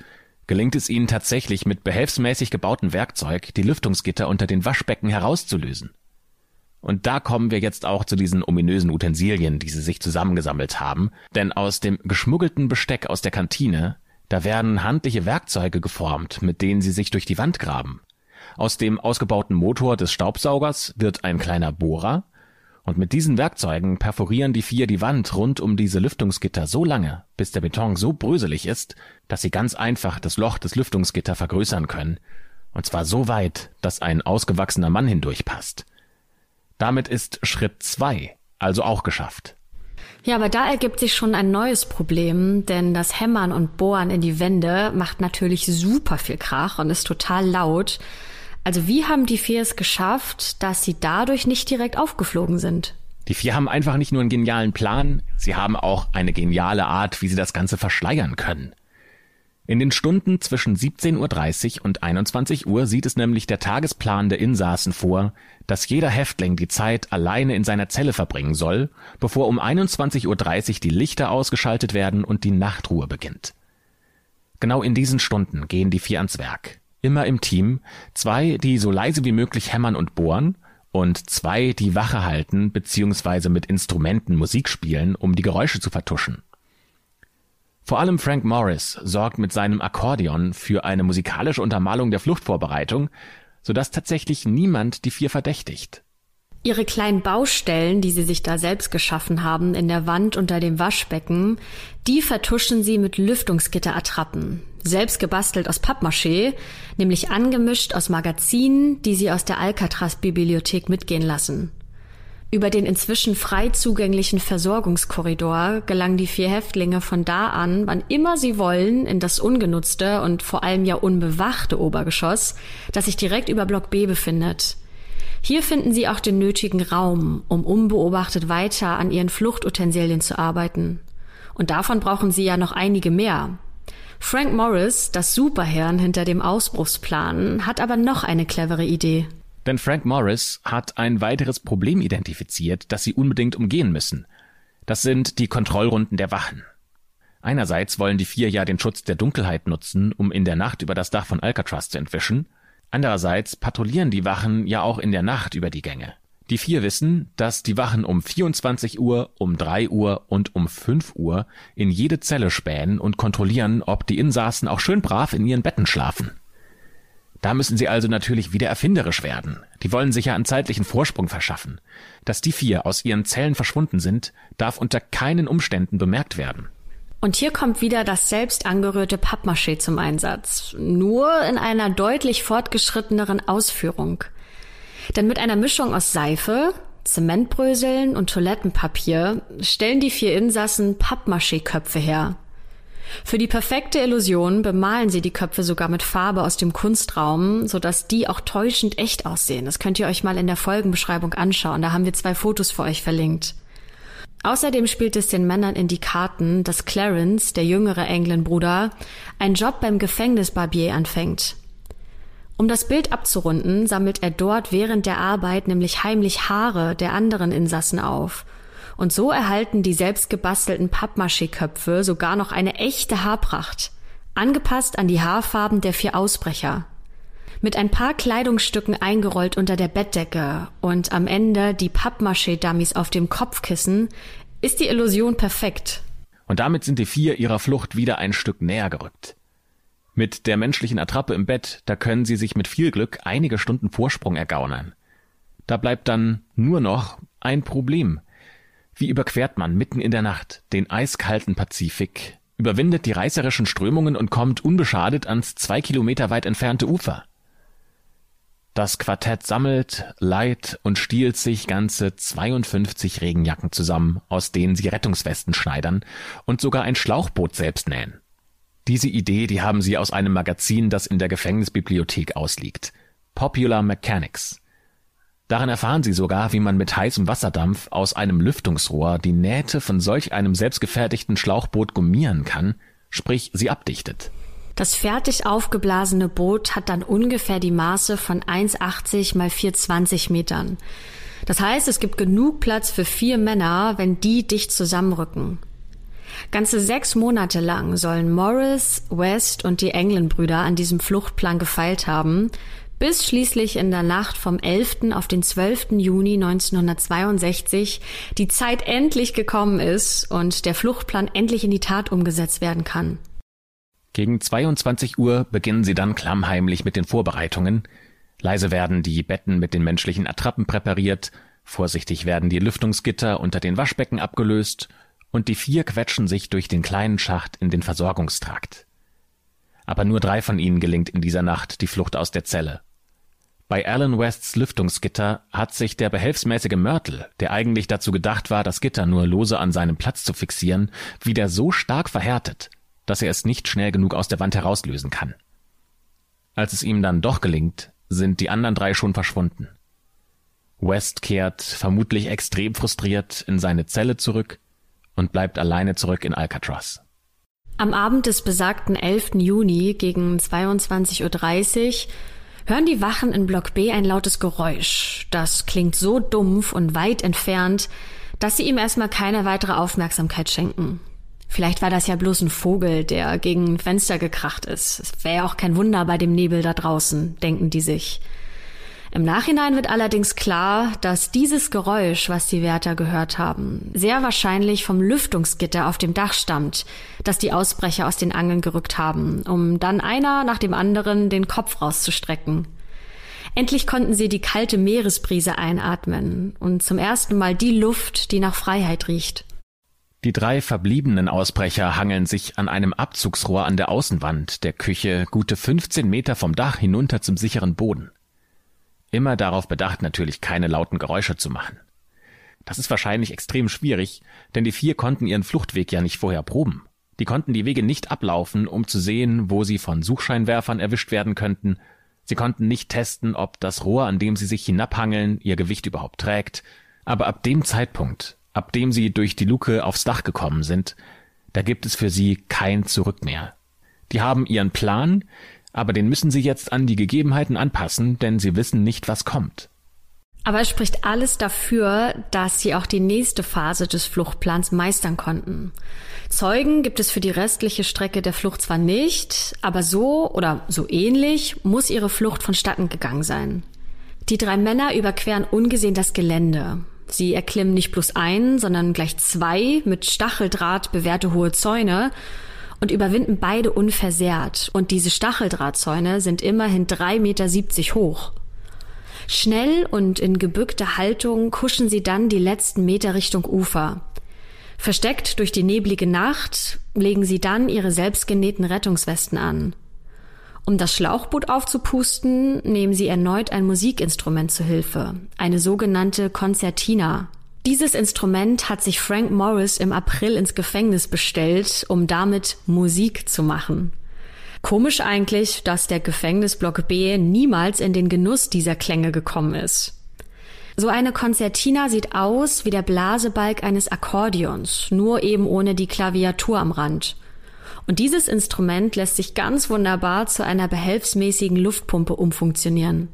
gelingt es ihnen tatsächlich mit behelfsmäßig gebautem Werkzeug, die Lüftungsgitter unter den Waschbecken herauszulösen. Und da kommen wir jetzt auch zu diesen ominösen Utensilien, die sie sich zusammengesammelt haben, denn aus dem geschmuggelten Besteck aus der Kantine, da werden handliche Werkzeuge geformt, mit denen sie sich durch die Wand graben. Aus dem ausgebauten Motor des Staubsaugers wird ein kleiner Bohrer, und mit diesen Werkzeugen perforieren die vier die Wand rund um diese Lüftungsgitter so lange, bis der Beton so bröselig ist, dass sie ganz einfach das Loch des Lüftungsgitter vergrößern können, und zwar so weit, dass ein ausgewachsener Mann hindurchpasst. Damit ist Schritt zwei also auch geschafft. Ja, aber da ergibt sich schon ein neues Problem, denn das Hämmern und Bohren in die Wände macht natürlich super viel Krach und ist total laut. Also wie haben die vier es geschafft, dass sie dadurch nicht direkt aufgeflogen sind? Die vier haben einfach nicht nur einen genialen Plan, sie haben auch eine geniale Art, wie sie das Ganze verschleiern können. In den Stunden zwischen 17.30 Uhr und 21 Uhr sieht es nämlich der Tagesplan der Insassen vor, dass jeder Häftling die Zeit alleine in seiner Zelle verbringen soll, bevor um 21.30 Uhr die Lichter ausgeschaltet werden und die Nachtruhe beginnt. Genau in diesen Stunden gehen die vier ans Werk. Immer im Team, zwei, die so leise wie möglich hämmern und bohren, und zwei, die Wache halten bzw. mit Instrumenten Musik spielen, um die Geräusche zu vertuschen. Vor allem Frank Morris sorgt mit seinem Akkordeon für eine musikalische Untermalung der Fluchtvorbereitung, sodass tatsächlich niemand die vier verdächtigt. Ihre kleinen Baustellen, die sie sich da selbst geschaffen haben, in der Wand unter dem Waschbecken, die vertuschen sie mit Lüftungsgitterattrappen. Selbst gebastelt aus Pappmaché, nämlich angemischt aus Magazinen, die sie aus der Alcatraz-Bibliothek mitgehen lassen. Über den inzwischen frei zugänglichen Versorgungskorridor gelangen die vier Häftlinge von da an, wann immer sie wollen, in das ungenutzte und vor allem ja unbewachte Obergeschoss, das sich direkt über Block B befindet. Hier finden sie auch den nötigen Raum, um unbeobachtet weiter an ihren Fluchtutensilien zu arbeiten. Und davon brauchen sie ja noch einige mehr. Frank Morris, das Superhirn hinter dem Ausbruchsplan, hat aber noch eine clevere Idee. Denn Frank Morris hat ein weiteres Problem identifiziert, das sie unbedingt umgehen müssen. Das sind die Kontrollrunden der Wachen. Einerseits wollen die vier ja den Schutz der Dunkelheit nutzen, um in der Nacht über das Dach von Alcatraz zu entwischen. Andererseits patrouillieren die Wachen ja auch in der Nacht über die Gänge. Die vier wissen, dass die Wachen um 24 Uhr, um 3 Uhr und um 5 Uhr in jede Zelle spähen und kontrollieren, ob die Insassen auch schön brav in ihren Betten schlafen. Da müssen sie also natürlich wieder erfinderisch werden. Die wollen sich ja einen zeitlichen Vorsprung verschaffen. Dass die vier aus ihren Zellen verschwunden sind, darf unter keinen Umständen bemerkt werden. Und hier kommt wieder das selbst angerührte Pappmaché zum Einsatz. Nur in einer deutlich fortgeschritteneren Ausführung. Denn mit einer Mischung aus Seife, Zementbröseln und Toilettenpapier stellen die vier Insassen Pappmaché-Köpfe her. Für die perfekte Illusion bemalen sie die Köpfe sogar mit Farbe aus dem Kunstraum, sodass die auch täuschend echt aussehen. Das könnt ihr euch mal in der Folgenbeschreibung anschauen. Da haben wir zwei Fotos für euch verlinkt. Außerdem spielt es den Männern in die Karten, dass Clarence, der jüngere England-Bruder, einen Job beim Gefängnisbarbier anfängt. Um das Bild abzurunden, sammelt er dort während der Arbeit nämlich heimlich Haare der anderen Insassen auf – und so erhalten die selbst gebastelten Pappmaché-Köpfe sogar noch eine echte Haarpracht, angepasst an die Haarfarben der vier Ausbrecher. Mit ein paar Kleidungsstücken eingerollt unter der Bettdecke und am Ende die Pappmaché-Dummies auf dem Kopfkissen ist die Illusion perfekt. Und damit sind die vier ihrer Flucht wieder ein Stück näher gerückt. Mit der menschlichen Attrappe im Bett, da können sie sich mit viel Glück einige Stunden Vorsprung ergaunern. Da bleibt dann nur noch ein Problem. Wie überquert man mitten in der Nacht den eiskalten Pazifik, überwindet die reißerischen Strömungen und kommt unbeschadet ans zwei Kilometer weit entfernte Ufer? Das Quartett sammelt, leiht und stiehlt sich ganze 52 Regenjacken zusammen, aus denen sie Rettungswesten schneidern und sogar ein Schlauchboot selbst nähen. Diese Idee, die haben sie aus einem Magazin, das in der Gefängnisbibliothek ausliegt. Popular Mechanics. Darin erfahren Sie sogar, wie man mit heißem Wasserdampf aus einem Lüftungsrohr die Nähte von solch einem selbstgefertigten Schlauchboot gummieren kann, sprich sie abdichtet. Das fertig aufgeblasene Boot hat dann ungefähr die Maße von 1,80 mal 4,20 Metern. Das heißt, es gibt genug Platz für vier Männer, wenn die dicht zusammenrücken. Ganze sechs Monate lang sollen Morris, West und die England-Brüder an diesem Fluchtplan gefeilt haben, bis schließlich in der Nacht vom 11. auf den 12. Juni 1962 die Zeit endlich gekommen ist und der Fluchtplan endlich in die Tat umgesetzt werden kann. Gegen 22 Uhr beginnen sie dann klammheimlich mit den Vorbereitungen. Leise werden die Betten mit den menschlichen Attrappen präpariert, vorsichtig werden die Lüftungsgitter unter den Waschbecken abgelöst und die vier quetschen sich durch den kleinen Schacht in den Versorgungstrakt. Aber nur drei von ihnen gelingt in dieser Nacht die Flucht aus der Zelle. Bei Alan Wests Lüftungsgitter hat sich der behelfsmäßige Mörtel, der eigentlich dazu gedacht war, das Gitter nur lose an seinem Platz zu fixieren, wieder so stark verhärtet, dass er es nicht schnell genug aus der Wand herauslösen kann. Als es ihm dann doch gelingt, sind die anderen drei schon verschwunden. West kehrt, vermutlich extrem frustriert, in seine Zelle zurück und bleibt alleine zurück in Alcatraz. Am Abend des besagten 11. Juni gegen 22.30 Uhr hören die Wachen in Block B ein lautes Geräusch. Das klingt so dumpf und weit entfernt, dass sie ihm erstmal keine weitere Aufmerksamkeit schenken. Vielleicht war das ja bloß ein Vogel, der gegen ein Fenster gekracht ist. Es wäre ja auch kein Wunder bei dem Nebel da draußen, denken die sich. Im Nachhinein wird allerdings klar, dass dieses Geräusch, was die Wärter gehört haben, sehr wahrscheinlich vom Lüftungsgitter auf dem Dach stammt, das die Ausbrecher aus den Angeln gerückt haben, um dann einer nach dem anderen den Kopf rauszustrecken. Endlich konnten sie die kalte Meeresbrise einatmen und zum ersten Mal die Luft, die nach Freiheit riecht. Die drei verbliebenen Ausbrecher hangeln sich an einem Abzugsrohr an der Außenwand der Küche gute 15 Meter vom Dach hinunter zum sicheren Boden. Immer darauf bedacht, natürlich keine lauten Geräusche zu machen. Das ist wahrscheinlich extrem schwierig, denn die vier konnten ihren Fluchtweg ja nicht vorher proben. Die konnten die Wege nicht ablaufen, um zu sehen, wo sie von Suchscheinwerfern erwischt werden könnten. Sie konnten nicht testen, ob das Rohr, an dem sie sich hinabhangeln, ihr Gewicht überhaupt trägt. Aber ab dem Zeitpunkt, ab dem sie durch die Luke aufs Dach gekommen sind, da gibt es für sie kein Zurück mehr. Die haben ihren Plan, aber den müssen sie jetzt an die Gegebenheiten anpassen, denn sie wissen nicht, was kommt. Aber es spricht alles dafür, dass sie auch die nächste Phase des Fluchtplans meistern konnten. Zeugen gibt es für die restliche Strecke der Flucht zwar nicht, aber so oder so ähnlich muss ihre Flucht vonstatten gegangen sein. Die drei Männer überqueren ungesehen das Gelände. Sie erklimmen nicht bloß einen, sondern gleich zwei mit Stacheldraht bewehrte hohe Zäune und überwinden beide unversehrt. Und diese Stacheldrahtzäune sind immerhin drei Meter siebzig hoch. Schnell und in gebückter Haltung kuschen sie dann die letzten Meter Richtung Ufer. Versteckt durch die neblige Nacht legen sie dann ihre selbstgenähten Rettungswesten an. Um das Schlauchboot aufzupusten, nehmen sie erneut ein Musikinstrument zu Hilfe, eine sogenannte Konzertina, dieses Instrument hat sich Frank Morris im April ins Gefängnis bestellt, um damit Musik zu machen. Komisch eigentlich, dass der Gefängnisblock B niemals in den Genuss dieser Klänge gekommen ist. So eine Konzertina sieht aus wie der Blasebalg eines Akkordeons, nur eben ohne die Klaviatur am Rand. Und dieses Instrument lässt sich ganz wunderbar zu einer behelfsmäßigen Luftpumpe umfunktionieren.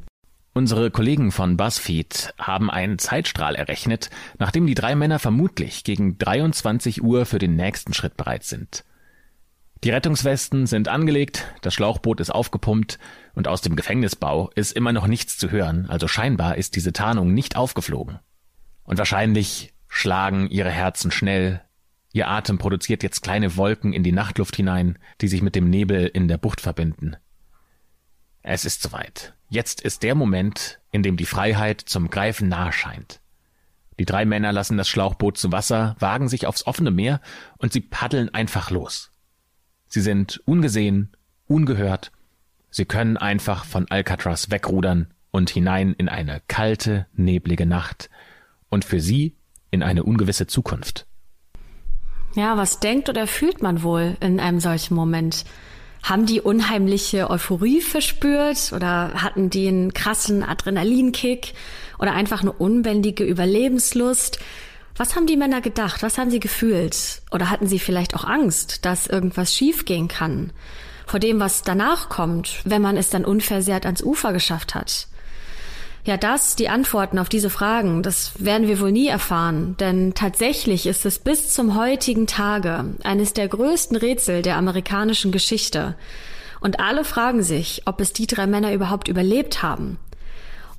Unsere Kollegen von BuzzFeed haben einen Zeitstrahl errechnet, nachdem die drei Männer vermutlich gegen 23 Uhr für den nächsten Schritt bereit sind. Die Rettungswesten sind angelegt, das Schlauchboot ist aufgepumpt und aus dem Gefängnisbau ist immer noch nichts zu hören, also scheinbar ist diese Tarnung nicht aufgeflogen. Und wahrscheinlich schlagen ihre Herzen schnell, ihr Atem produziert jetzt kleine Wolken in die Nachtluft hinein, die sich mit dem Nebel in der Bucht verbinden. Es ist soweit. Jetzt ist der Moment, in dem die Freiheit zum Greifen nahe scheint. Die drei Männer lassen das Schlauchboot zu Wasser, wagen sich aufs offene Meer und sie paddeln einfach los. Sie sind ungesehen, ungehört. Sie können einfach von Alcatraz wegrudern und hinein in eine kalte, neblige Nacht und für sie in eine ungewisse Zukunft. Ja, was denkt oder fühlt man wohl in einem solchen Moment? Haben die unheimliche Euphorie verspürt oder hatten die einen krassen Adrenalinkick oder einfach eine unbändige Überlebenslust? Was haben die Männer gedacht? Was haben sie gefühlt? Oder hatten sie vielleicht auch Angst, dass irgendwas schiefgehen kann? Vor dem, was danach kommt, wenn man es dann unversehrt ans Ufer geschafft hat? Ja, das, die Antworten auf diese Fragen, das werden wir wohl nie erfahren, denn tatsächlich ist es bis zum heutigen Tage eines der größten Rätsel der amerikanischen Geschichte. Und alle fragen sich, ob es die drei Männer überhaupt überlebt haben.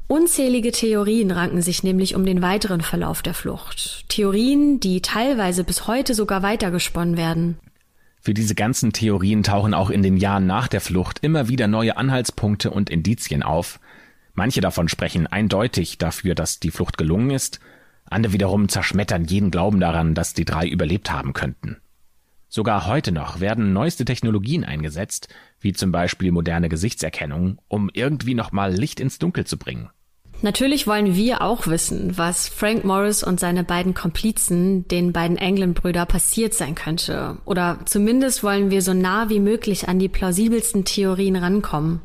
Unzählige Theorien ranken sich nämlich um den weiteren Verlauf der Flucht. Theorien, die teilweise bis heute sogar weitergesponnen werden. Für diese ganzen Theorien tauchen auch in den Jahren nach der Flucht immer wieder neue Anhaltspunkte und Indizien auf, Manche davon sprechen eindeutig dafür, dass die Flucht gelungen ist, andere wiederum zerschmettern jeden Glauben daran, dass die drei überlebt haben könnten. Sogar heute noch werden neueste Technologien eingesetzt, wie zum Beispiel moderne Gesichtserkennung, um irgendwie nochmal Licht ins Dunkel zu bringen. Natürlich wollen wir auch wissen, was Frank Morris und seine beiden Komplizen, den beiden England-Brüder, passiert sein könnte. Oder zumindest wollen wir so nah wie möglich an die plausibelsten Theorien rankommen.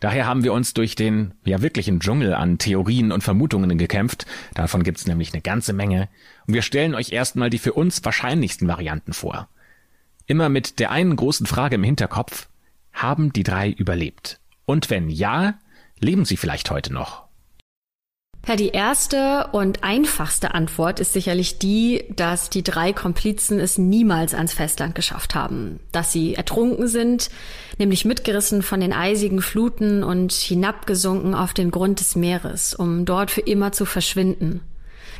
Daher haben wir uns durch den ja wirklichen Dschungel an Theorien und Vermutungen gekämpft. Davon gibt's nämlich eine ganze Menge. Und wir stellen euch erstmal die für uns wahrscheinlichsten Varianten vor. Immer mit der einen großen Frage im Hinterkopf. Haben die drei überlebt? Und wenn ja, leben sie vielleicht heute noch? Ja, die erste und einfachste Antwort ist sicherlich die, dass die drei Komplizen es niemals ans Festland geschafft haben, dass sie ertrunken sind, nämlich mitgerissen von den eisigen Fluten und hinabgesunken auf den Grund des Meeres, um dort für immer zu verschwinden.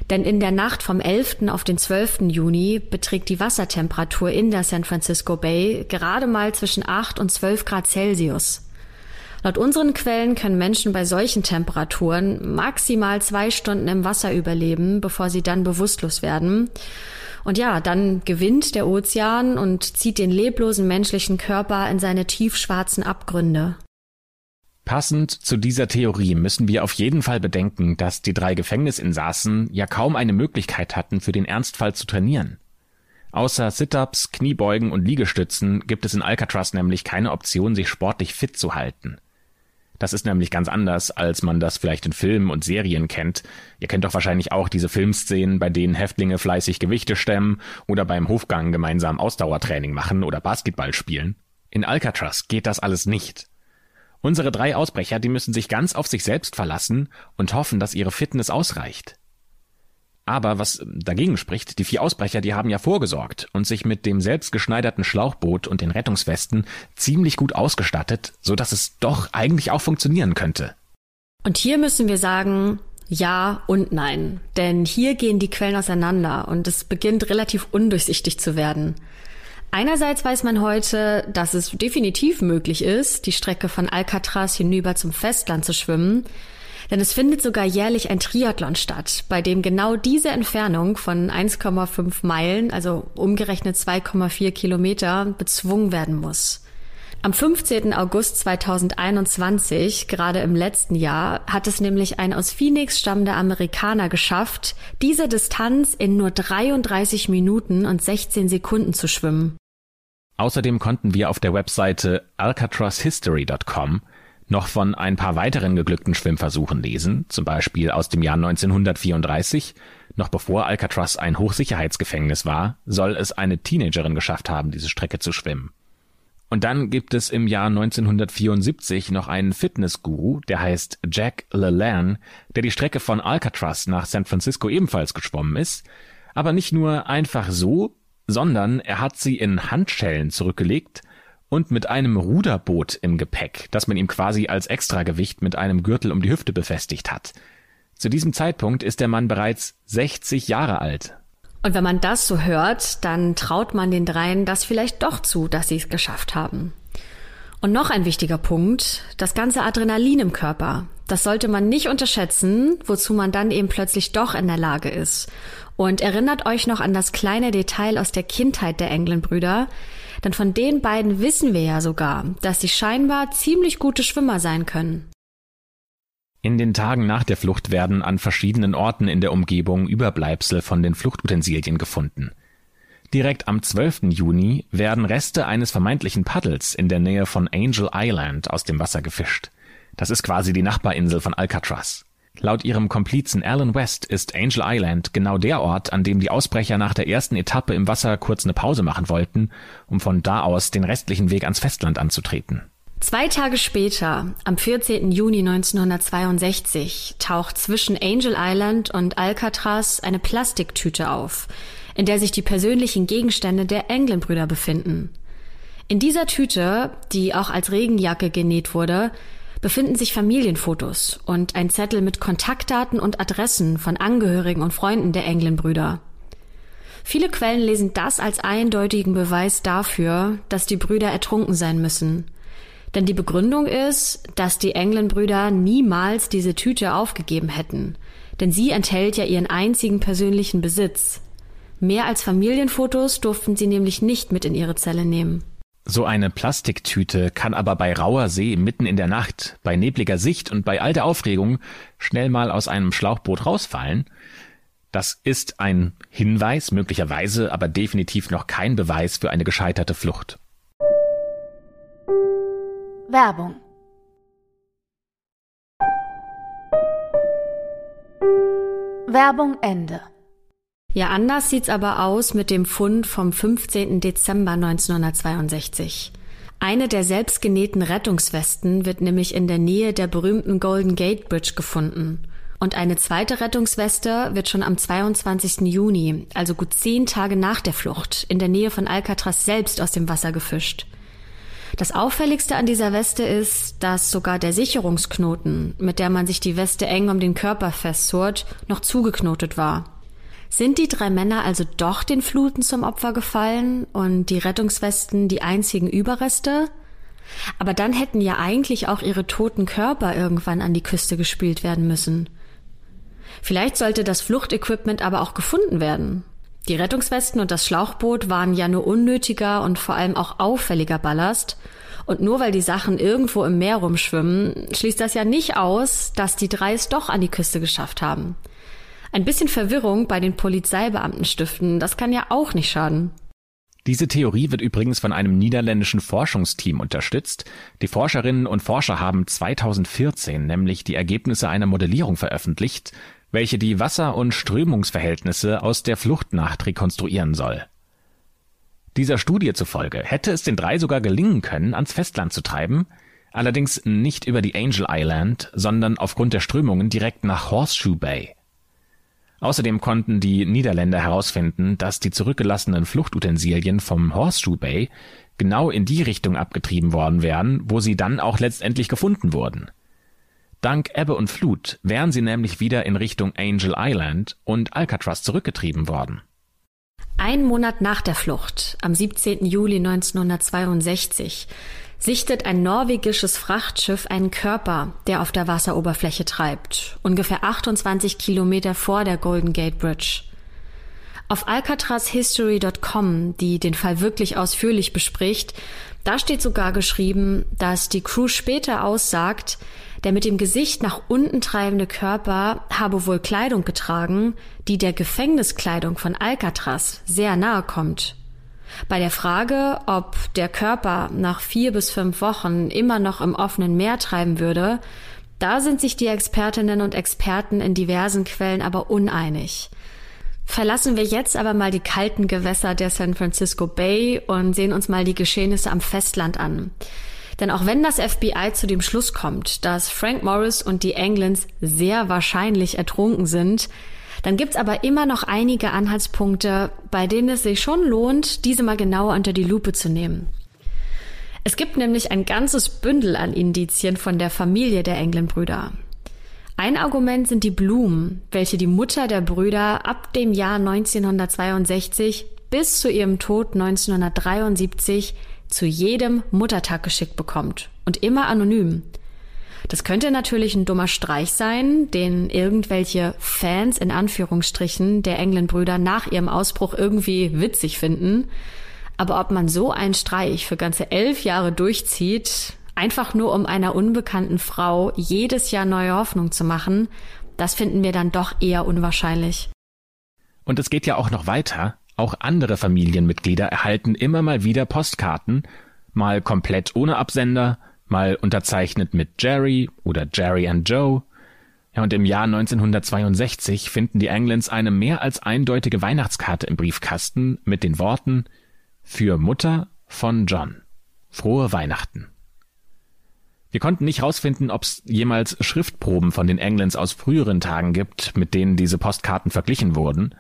Denn in der Nacht vom 11. auf den 12. Juni beträgt die Wassertemperatur in der San Francisco Bay gerade mal zwischen 8 und 12 Grad Celsius. Laut unseren Quellen können Menschen bei solchen Temperaturen maximal zwei Stunden im Wasser überleben, bevor sie dann bewusstlos werden. Und ja, dann gewinnt der Ozean und zieht den leblosen menschlichen Körper in seine tiefschwarzen Abgründe. Passend zu dieser Theorie müssen wir auf jeden Fall bedenken, dass die drei Gefängnisinsassen ja kaum eine Möglichkeit hatten, für den Ernstfall zu trainieren. Außer Sit-ups, Kniebeugen und Liegestützen gibt es in Alcatraz nämlich keine Option, sich sportlich fit zu halten. Das ist nämlich ganz anders, als man das vielleicht in Filmen und Serien kennt. Ihr kennt doch wahrscheinlich auch diese Filmszenen, bei denen Häftlinge fleißig Gewichte stemmen oder beim Hofgang gemeinsam Ausdauertraining machen oder Basketball spielen. In Alcatraz geht das alles nicht. Unsere drei Ausbrecher, die müssen sich ganz auf sich selbst verlassen und hoffen, dass ihre Fitness ausreicht. Aber was dagegen spricht, die vier Ausbrecher, die haben ja vorgesorgt und sich mit dem selbstgeschneiderten Schlauchboot und den Rettungswesten ziemlich gut ausgestattet, so dass es doch eigentlich auch funktionieren könnte. Und hier müssen wir sagen, ja und nein. Denn hier gehen die Quellen auseinander und es beginnt relativ undurchsichtig zu werden. Einerseits weiß man heute, dass es definitiv möglich ist, die Strecke von Alcatraz hinüber zum Festland zu schwimmen. Denn es findet sogar jährlich ein Triathlon statt, bei dem genau diese Entfernung von 1,5 Meilen, also umgerechnet 2,4 Kilometer, bezwungen werden muss. Am 15. August 2021, gerade im letzten Jahr, hat es nämlich ein aus Phoenix stammender Amerikaner geschafft, diese Distanz in nur 33 Minuten und 16 Sekunden zu schwimmen. Außerdem konnten wir auf der Webseite alcatrazhistory.com noch von ein paar weiteren geglückten Schwimmversuchen lesen, zum Beispiel aus dem Jahr 1934. Noch bevor Alcatraz ein Hochsicherheitsgefängnis war, soll es eine Teenagerin geschafft haben, diese Strecke zu schwimmen. Und dann gibt es im Jahr 1974 noch einen Fitnessguru, der heißt Jack LeLanne, der die Strecke von Alcatraz nach San Francisco ebenfalls geschwommen ist, aber nicht nur einfach so, sondern er hat sie in Handschellen zurückgelegt und mit einem Ruderboot im Gepäck, das man ihm quasi als Extragewicht mit einem Gürtel um die Hüfte befestigt hat. Zu diesem Zeitpunkt ist der Mann bereits 60 Jahre alt. Und wenn man das so hört, dann traut man den dreien das vielleicht doch zu, dass sie es geschafft haben. Und noch ein wichtiger Punkt, das ganze Adrenalin im Körper. Das sollte man nicht unterschätzen, wozu man dann eben plötzlich doch in der Lage ist. Und erinnert euch noch an das kleine Detail aus der Kindheit der Englenbrüder, denn von den beiden wissen wir ja sogar, dass sie scheinbar ziemlich gute Schwimmer sein können. In den Tagen nach der Flucht werden an verschiedenen Orten in der Umgebung Überbleibsel von den Fluchtutensilien gefunden. Direkt am 12. Juni werden Reste eines vermeintlichen Paddels in der Nähe von Angel Island aus dem Wasser gefischt. Das ist quasi die Nachbarinsel von Alcatraz. Laut ihrem Komplizen Alan West ist Angel Island genau der Ort, an dem die Ausbrecher nach der ersten Etappe im Wasser kurz eine Pause machen wollten, um von da aus den restlichen Weg ans Festland anzutreten. Zwei Tage später, am 14. Juni 1962, taucht zwischen Angel Island und Alcatraz eine Plastiktüte auf, in der sich die persönlichen Gegenstände der Englenbrüder befinden. In dieser Tüte, die auch als Regenjacke genäht wurde, befinden sich Familienfotos und ein Zettel mit Kontaktdaten und Adressen von Angehörigen und Freunden der Englenbrüder. Viele Quellen lesen das als eindeutigen Beweis dafür, dass die Brüder ertrunken sein müssen. Denn die Begründung ist, dass die Englenbrüder niemals diese Tüte aufgegeben hätten, denn sie enthält ja ihren einzigen persönlichen Besitz. Mehr als Familienfotos durften sie nämlich nicht mit in ihre Zelle nehmen. So eine Plastiktüte kann aber bei rauer See mitten in der Nacht, bei nebliger Sicht und bei all der Aufregung schnell mal aus einem Schlauchboot rausfallen. Das ist ein Hinweis, möglicherweise, aber definitiv noch kein Beweis für eine gescheiterte Flucht. Werbung Werbung Ende ja, anders sieht's aber aus mit dem Fund vom 15. Dezember 1962. Eine der selbstgenähten Rettungswesten wird nämlich in der Nähe der berühmten Golden Gate Bridge gefunden. Und eine zweite Rettungsweste wird schon am 22. Juni, also gut zehn Tage nach der Flucht, in der Nähe von Alcatraz selbst aus dem Wasser gefischt. Das auffälligste an dieser Weste ist, dass sogar der Sicherungsknoten, mit der man sich die Weste eng um den Körper festzurrt, noch zugeknotet war. Sind die drei Männer also doch den Fluten zum Opfer gefallen und die Rettungswesten die einzigen Überreste? Aber dann hätten ja eigentlich auch ihre toten Körper irgendwann an die Küste gespielt werden müssen. Vielleicht sollte das Fluchtequipment aber auch gefunden werden. Die Rettungswesten und das Schlauchboot waren ja nur unnötiger und vor allem auch auffälliger Ballast. Und nur weil die Sachen irgendwo im Meer rumschwimmen, schließt das ja nicht aus, dass die drei es doch an die Küste geschafft haben. Ein bisschen Verwirrung bei den Polizeibeamten stiften, das kann ja auch nicht schaden. Diese Theorie wird übrigens von einem niederländischen Forschungsteam unterstützt. Die Forscherinnen und Forscher haben 2014 nämlich die Ergebnisse einer Modellierung veröffentlicht, welche die Wasser- und Strömungsverhältnisse aus der Fluchtnacht rekonstruieren soll. Dieser Studie zufolge hätte es den drei sogar gelingen können, ans Festland zu treiben, allerdings nicht über die Angel Island, sondern aufgrund der Strömungen direkt nach Horseshoe Bay. Außerdem konnten die Niederländer herausfinden, dass die zurückgelassenen Fluchtutensilien vom Horseshoe Bay genau in die Richtung abgetrieben worden wären, wo sie dann auch letztendlich gefunden wurden. Dank Ebbe und Flut wären sie nämlich wieder in Richtung Angel Island und Alcatraz zurückgetrieben worden. Ein Monat nach der Flucht, am 17. Juli 1962, sichtet ein norwegisches Frachtschiff einen Körper, der auf der Wasseroberfläche treibt, ungefähr 28 Kilometer vor der Golden Gate Bridge. Auf alcatrazhistory.com, die den Fall wirklich ausführlich bespricht, da steht sogar geschrieben, dass die Crew später aussagt, der mit dem Gesicht nach unten treibende Körper habe wohl Kleidung getragen, die der Gefängniskleidung von Alcatraz sehr nahe kommt. Bei der Frage, ob der Körper nach vier bis fünf Wochen immer noch im offenen Meer treiben würde, da sind sich die Expertinnen und Experten in diversen Quellen aber uneinig. Verlassen wir jetzt aber mal die kalten Gewässer der San Francisco Bay und sehen uns mal die Geschehnisse am Festland an. Denn auch wenn das FBI zu dem Schluss kommt, dass Frank Morris und die Englands sehr wahrscheinlich ertrunken sind, dann gibt's aber immer noch einige Anhaltspunkte, bei denen es sich schon lohnt, diese mal genauer unter die Lupe zu nehmen. Es gibt nämlich ein ganzes Bündel an Indizien von der Familie der England-Brüder. Ein Argument sind die Blumen, welche die Mutter der Brüder ab dem Jahr 1962 bis zu ihrem Tod 1973 zu jedem Muttertag geschickt bekommt und immer anonym. Das könnte natürlich ein dummer Streich sein, den irgendwelche Fans in Anführungsstrichen der England-Brüder nach ihrem Ausbruch irgendwie witzig finden. Aber ob man so einen Streich für ganze elf Jahre durchzieht, einfach nur um einer unbekannten Frau jedes Jahr neue Hoffnung zu machen, das finden wir dann doch eher unwahrscheinlich. Und es geht ja auch noch weiter. Auch andere Familienmitglieder erhalten immer mal wieder Postkarten, mal komplett ohne Absender, mal unterzeichnet mit Jerry oder Jerry and Joe. Ja, und im Jahr 1962 finden die Englands eine mehr als eindeutige Weihnachtskarte im Briefkasten mit den Worten Für Mutter von John. Frohe Weihnachten. Wir konnten nicht herausfinden, ob es jemals Schriftproben von den Englands aus früheren Tagen gibt, mit denen diese Postkarten verglichen wurden.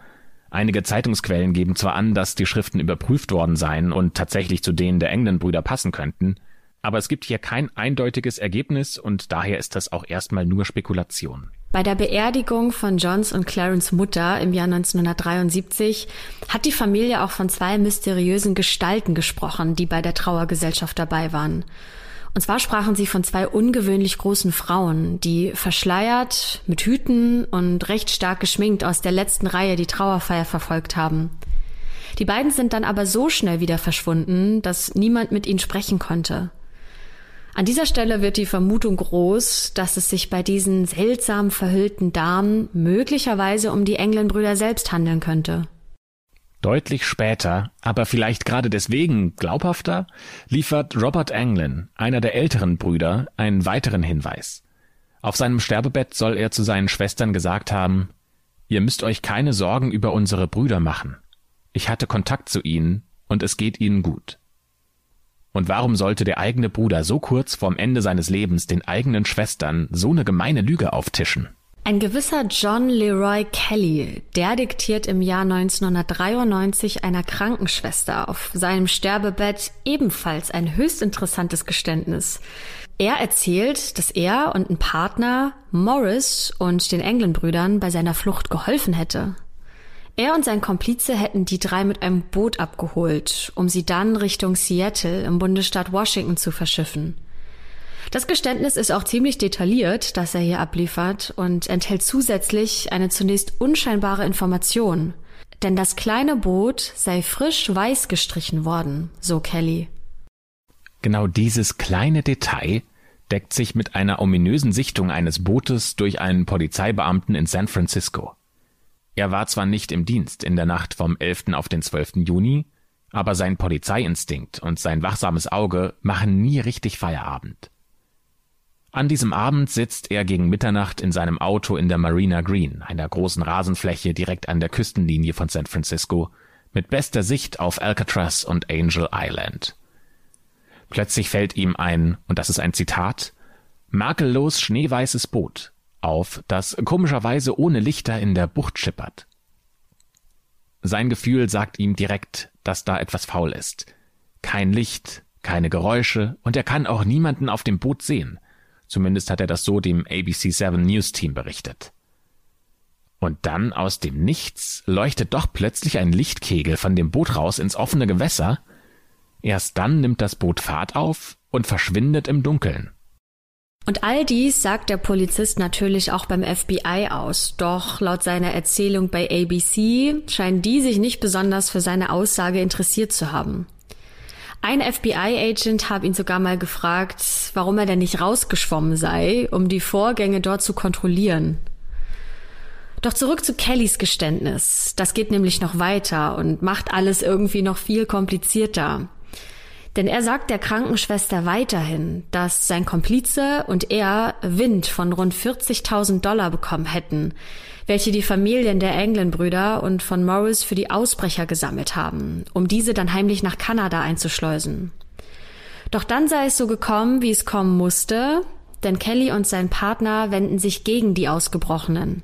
Einige Zeitungsquellen geben zwar an, dass die Schriften überprüft worden seien und tatsächlich zu denen der England-Brüder passen könnten, aber es gibt hier kein eindeutiges Ergebnis und daher ist das auch erstmal nur Spekulation. Bei der Beerdigung von Johns und Clarence Mutter im Jahr 1973 hat die Familie auch von zwei mysteriösen Gestalten gesprochen, die bei der Trauergesellschaft dabei waren. Und zwar sprachen sie von zwei ungewöhnlich großen Frauen, die verschleiert, mit Hüten und recht stark geschminkt aus der letzten Reihe die Trauerfeier verfolgt haben. Die beiden sind dann aber so schnell wieder verschwunden, dass niemand mit ihnen sprechen konnte. An dieser Stelle wird die Vermutung groß, dass es sich bei diesen seltsam verhüllten Damen möglicherweise um die England-Brüder selbst handeln könnte. Deutlich später, aber vielleicht gerade deswegen glaubhafter, liefert Robert Anglin, einer der älteren Brüder, einen weiteren Hinweis. Auf seinem Sterbebett soll er zu seinen Schwestern gesagt haben, Ihr müsst euch keine Sorgen über unsere Brüder machen. Ich hatte Kontakt zu ihnen und es geht ihnen gut. Und warum sollte der eigene Bruder so kurz vorm Ende seines Lebens den eigenen Schwestern so eine gemeine Lüge auftischen? Ein gewisser John Leroy Kelly, der diktiert im Jahr 1993 einer Krankenschwester auf seinem Sterbebett ebenfalls ein höchst interessantes Geständnis. Er erzählt, dass er und ein Partner Morris und den England-Brüdern bei seiner Flucht geholfen hätte. Er und sein Komplize hätten die drei mit einem Boot abgeholt, um sie dann Richtung Seattle im Bundesstaat Washington zu verschiffen. Das Geständnis ist auch ziemlich detailliert, das er hier abliefert und enthält zusätzlich eine zunächst unscheinbare Information. Denn das kleine Boot sei frisch weiß gestrichen worden, so Kelly. Genau dieses kleine Detail deckt sich mit einer ominösen Sichtung eines Bootes durch einen Polizeibeamten in San Francisco. Er war zwar nicht im Dienst in der Nacht vom 11. auf den 12. Juni, aber sein Polizeiinstinkt und sein wachsames Auge machen nie richtig Feierabend. An diesem Abend sitzt er gegen Mitternacht in seinem Auto in der Marina Green, einer großen Rasenfläche direkt an der Küstenlinie von San Francisco, mit bester Sicht auf Alcatraz und Angel Island. Plötzlich fällt ihm ein, und das ist ein Zitat, makellos schneeweißes Boot auf, das komischerweise ohne Lichter in der Bucht schippert. Sein Gefühl sagt ihm direkt, dass da etwas faul ist. Kein Licht, keine Geräusche, und er kann auch niemanden auf dem Boot sehen. Zumindest hat er das so dem ABC7 News Team berichtet. Und dann aus dem Nichts leuchtet doch plötzlich ein Lichtkegel von dem Boot raus ins offene Gewässer. Erst dann nimmt das Boot Fahrt auf und verschwindet im Dunkeln. Und all dies sagt der Polizist natürlich auch beim FBI aus. Doch laut seiner Erzählung bei ABC scheinen die sich nicht besonders für seine Aussage interessiert zu haben. Ein FBI-Agent habe ihn sogar mal gefragt, warum er denn nicht rausgeschwommen sei, um die Vorgänge dort zu kontrollieren. Doch zurück zu Kellys Geständnis. Das geht nämlich noch weiter und macht alles irgendwie noch viel komplizierter. Denn er sagt der Krankenschwester weiterhin, dass sein Komplize und er Wind von rund 40.000 Dollar bekommen hätten, welche die Familien der England-Brüder und von Morris für die Ausbrecher gesammelt haben, um diese dann heimlich nach Kanada einzuschleusen. Doch dann sei es so gekommen, wie es kommen musste, denn Kelly und sein Partner wenden sich gegen die Ausgebrochenen.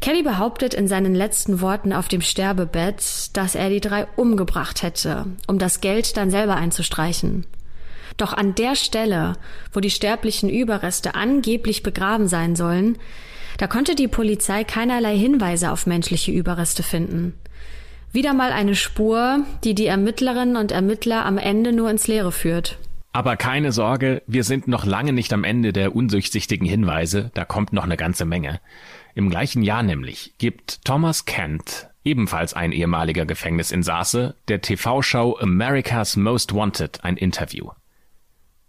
Kelly behauptet in seinen letzten Worten auf dem Sterbebett, dass er die drei umgebracht hätte, um das Geld dann selber einzustreichen. Doch an der Stelle, wo die sterblichen Überreste angeblich begraben sein sollen, da konnte die Polizei keinerlei Hinweise auf menschliche Überreste finden. Wieder mal eine Spur, die die Ermittlerinnen und Ermittler am Ende nur ins Leere führt. Aber keine Sorge, wir sind noch lange nicht am Ende der undurchsichtigen Hinweise, da kommt noch eine ganze Menge. Im gleichen Jahr nämlich gibt Thomas Kent, ebenfalls ein ehemaliger Gefängnisinsasse, der TV-Show America's Most Wanted ein Interview.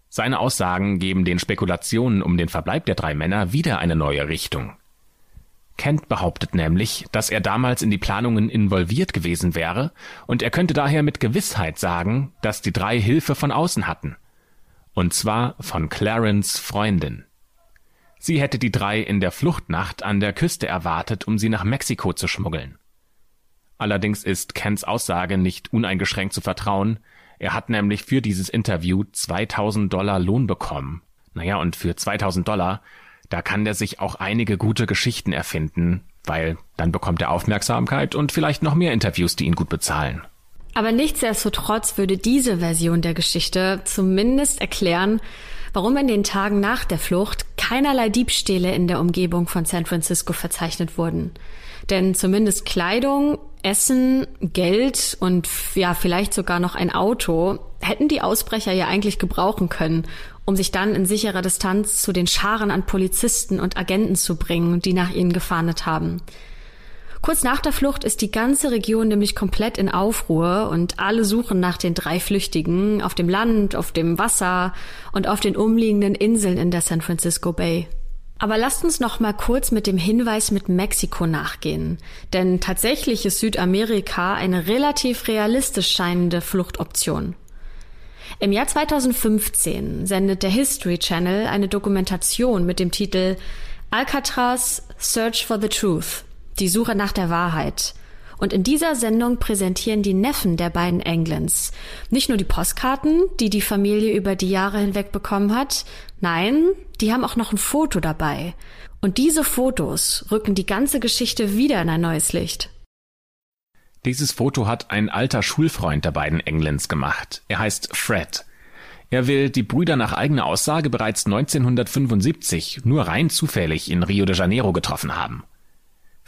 Seine Aussagen geben den Spekulationen um den Verbleib der drei Männer wieder eine neue Richtung. Kent behauptet nämlich, dass er damals in die Planungen involviert gewesen wäre und er könnte daher mit Gewissheit sagen, dass die drei Hilfe von außen hatten. Und zwar von Clarence Freundin. Sie hätte die drei in der Fluchtnacht an der Küste erwartet, um sie nach Mexiko zu schmuggeln. Allerdings ist Kents Aussage nicht uneingeschränkt zu vertrauen. Er hat nämlich für dieses Interview 2000 Dollar Lohn bekommen. Naja, und für 2000 Dollar, da kann der sich auch einige gute Geschichten erfinden, weil dann bekommt er Aufmerksamkeit und vielleicht noch mehr Interviews, die ihn gut bezahlen. Aber nichtsdestotrotz würde diese Version der Geschichte zumindest erklären, warum in den Tagen nach der Flucht keinerlei Diebstähle in der Umgebung von San Francisco verzeichnet wurden. Denn zumindest Kleidung, Essen, Geld und ja, vielleicht sogar noch ein Auto hätten die Ausbrecher ja eigentlich gebrauchen können, um sich dann in sicherer Distanz zu den Scharen an Polizisten und Agenten zu bringen, die nach ihnen gefahndet haben. Kurz nach der Flucht ist die ganze Region nämlich komplett in Aufruhr und alle suchen nach den drei Flüchtigen auf dem Land, auf dem Wasser und auf den umliegenden Inseln in der San Francisco Bay. Aber lasst uns noch mal kurz mit dem Hinweis mit Mexiko nachgehen, denn tatsächlich ist Südamerika eine relativ realistisch scheinende Fluchtoption. Im Jahr 2015 sendet der History Channel eine Dokumentation mit dem Titel Alcatraz Search for the Truth die Suche nach der Wahrheit. Und in dieser Sendung präsentieren die Neffen der beiden Englands nicht nur die Postkarten, die die Familie über die Jahre hinweg bekommen hat, nein, die haben auch noch ein Foto dabei. Und diese Fotos rücken die ganze Geschichte wieder in ein neues Licht. Dieses Foto hat ein alter Schulfreund der beiden Englands gemacht. Er heißt Fred. Er will die Brüder nach eigener Aussage bereits 1975 nur rein zufällig in Rio de Janeiro getroffen haben.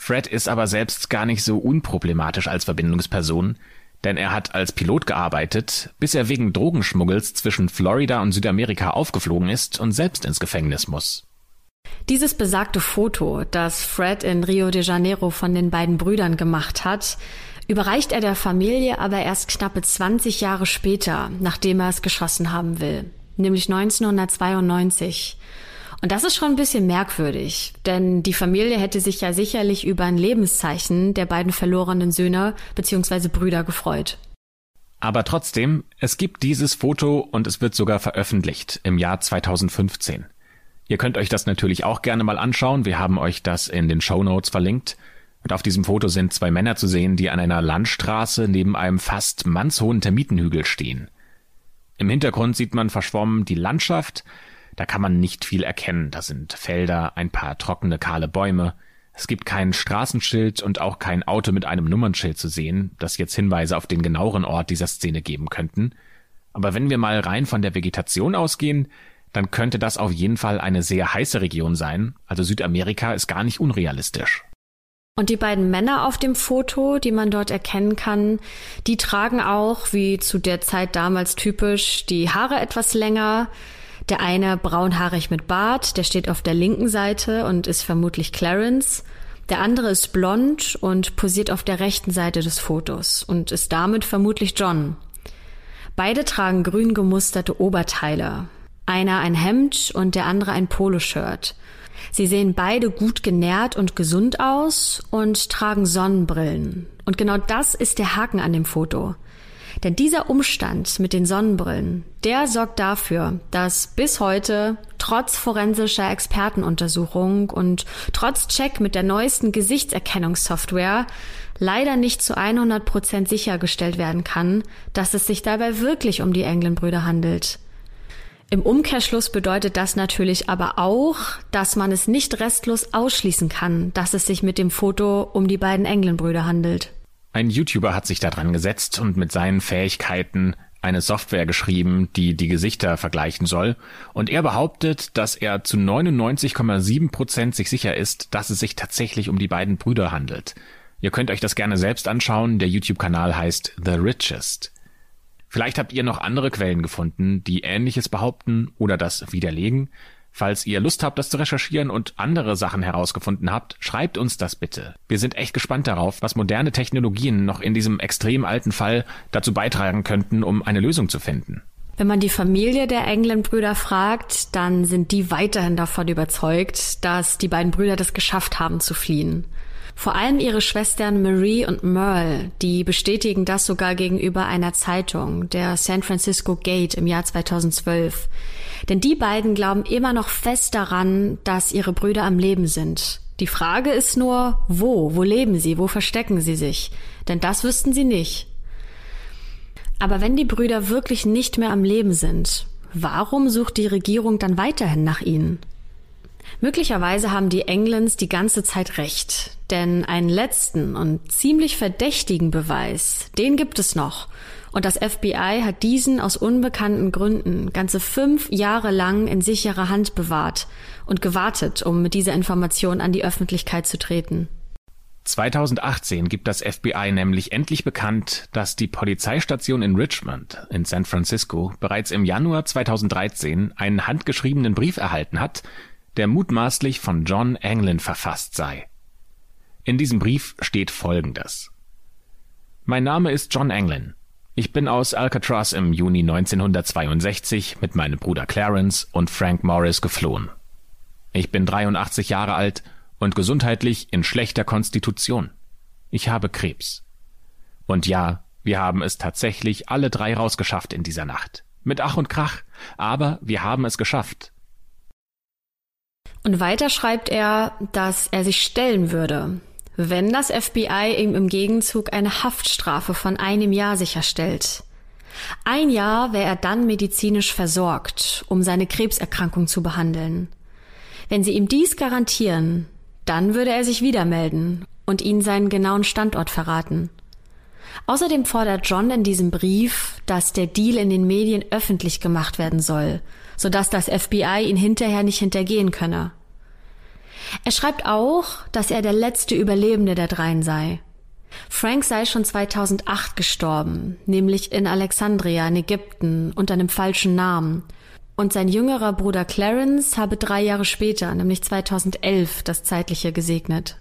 Fred ist aber selbst gar nicht so unproblematisch als Verbindungsperson, denn er hat als Pilot gearbeitet, bis er wegen Drogenschmuggels zwischen Florida und Südamerika aufgeflogen ist und selbst ins Gefängnis muss. Dieses besagte Foto, das Fred in Rio de Janeiro von den beiden Brüdern gemacht hat, überreicht er der Familie aber erst knappe 20 Jahre später, nachdem er es geschossen haben will, nämlich 1992. Und das ist schon ein bisschen merkwürdig, denn die Familie hätte sich ja sicherlich über ein Lebenszeichen der beiden verlorenen Söhne bzw. Brüder gefreut. Aber trotzdem, es gibt dieses Foto und es wird sogar veröffentlicht im Jahr 2015. Ihr könnt euch das natürlich auch gerne mal anschauen. Wir haben euch das in den Show Notes verlinkt. Und auf diesem Foto sind zwei Männer zu sehen, die an einer Landstraße neben einem fast mannshohen Termitenhügel stehen. Im Hintergrund sieht man verschwommen die Landschaft, da kann man nicht viel erkennen. Da sind Felder, ein paar trockene, kahle Bäume. Es gibt kein Straßenschild und auch kein Auto mit einem Nummernschild zu sehen, das jetzt Hinweise auf den genaueren Ort dieser Szene geben könnten. Aber wenn wir mal rein von der Vegetation ausgehen, dann könnte das auf jeden Fall eine sehr heiße Region sein. Also Südamerika ist gar nicht unrealistisch. Und die beiden Männer auf dem Foto, die man dort erkennen kann, die tragen auch, wie zu der Zeit damals typisch, die Haare etwas länger, der eine braunhaarig mit Bart, der steht auf der linken Seite und ist vermutlich Clarence. Der andere ist blond und posiert auf der rechten Seite des Fotos und ist damit vermutlich John. Beide tragen grün gemusterte Oberteile. Einer ein Hemd und der andere ein Poloshirt. Sie sehen beide gut genährt und gesund aus und tragen Sonnenbrillen. Und genau das ist der Haken an dem Foto. Denn dieser Umstand mit den Sonnenbrillen, der sorgt dafür, dass bis heute trotz forensischer Expertenuntersuchung und trotz Check mit der neuesten Gesichtserkennungssoftware leider nicht zu 100 Prozent sichergestellt werden kann, dass es sich dabei wirklich um die Englenbrüder handelt. Im Umkehrschluss bedeutet das natürlich aber auch, dass man es nicht restlos ausschließen kann, dass es sich mit dem Foto um die beiden Englenbrüder handelt. Ein YouTuber hat sich da dran gesetzt und mit seinen Fähigkeiten eine Software geschrieben, die die Gesichter vergleichen soll. Und er behauptet, dass er zu 99,7 Prozent sich sicher ist, dass es sich tatsächlich um die beiden Brüder handelt. Ihr könnt euch das gerne selbst anschauen. Der YouTube-Kanal heißt The Richest. Vielleicht habt ihr noch andere Quellen gefunden, die Ähnliches behaupten oder das widerlegen. Falls ihr Lust habt, das zu recherchieren und andere Sachen herausgefunden habt, schreibt uns das bitte. Wir sind echt gespannt darauf, was moderne Technologien noch in diesem extrem alten Fall dazu beitragen könnten, um eine Lösung zu finden. Wenn man die Familie der England-Brüder fragt, dann sind die weiterhin davon überzeugt, dass die beiden Brüder das geschafft haben zu fliehen. Vor allem ihre Schwestern Marie und Merle, die bestätigen das sogar gegenüber einer Zeitung, der San Francisco Gate im Jahr 2012. Denn die beiden glauben immer noch fest daran, dass ihre Brüder am Leben sind. Die Frage ist nur, wo? Wo leben sie? Wo verstecken sie sich? Denn das wüssten sie nicht. Aber wenn die Brüder wirklich nicht mehr am Leben sind, warum sucht die Regierung dann weiterhin nach ihnen? Möglicherweise haben die Englands die ganze Zeit recht, denn einen letzten und ziemlich verdächtigen Beweis, den gibt es noch. Und das FBI hat diesen aus unbekannten Gründen ganze fünf Jahre lang in sicherer Hand bewahrt und gewartet, um mit dieser Information an die Öffentlichkeit zu treten. 2018 gibt das FBI nämlich endlich bekannt, dass die Polizeistation in Richmond in San Francisco bereits im Januar 2013 einen handgeschriebenen Brief erhalten hat, der mutmaßlich von John Anglin verfasst sei. In diesem Brief steht Folgendes. Mein Name ist John Anglin. Ich bin aus Alcatraz im Juni 1962 mit meinem Bruder Clarence und Frank Morris geflohen. Ich bin 83 Jahre alt und gesundheitlich in schlechter Konstitution. Ich habe Krebs. Und ja, wir haben es tatsächlich alle drei rausgeschafft in dieser Nacht. Mit Ach und Krach, aber wir haben es geschafft. Und weiter schreibt er, dass er sich stellen würde, wenn das FBI ihm im Gegenzug eine Haftstrafe von einem Jahr sicherstellt. Ein Jahr wäre er dann medizinisch versorgt, um seine Krebserkrankung zu behandeln. Wenn sie ihm dies garantieren, dann würde er sich wieder melden und ihnen seinen genauen Standort verraten. Außerdem fordert John in diesem Brief, dass der Deal in den Medien öffentlich gemacht werden soll, sodass das FBI ihn hinterher nicht hintergehen könne. Er schreibt auch, dass er der letzte Überlebende der dreien sei. Frank sei schon 2008 gestorben, nämlich in Alexandria in Ägypten unter einem falschen Namen. Und sein jüngerer Bruder Clarence habe drei Jahre später, nämlich 2011, das Zeitliche gesegnet.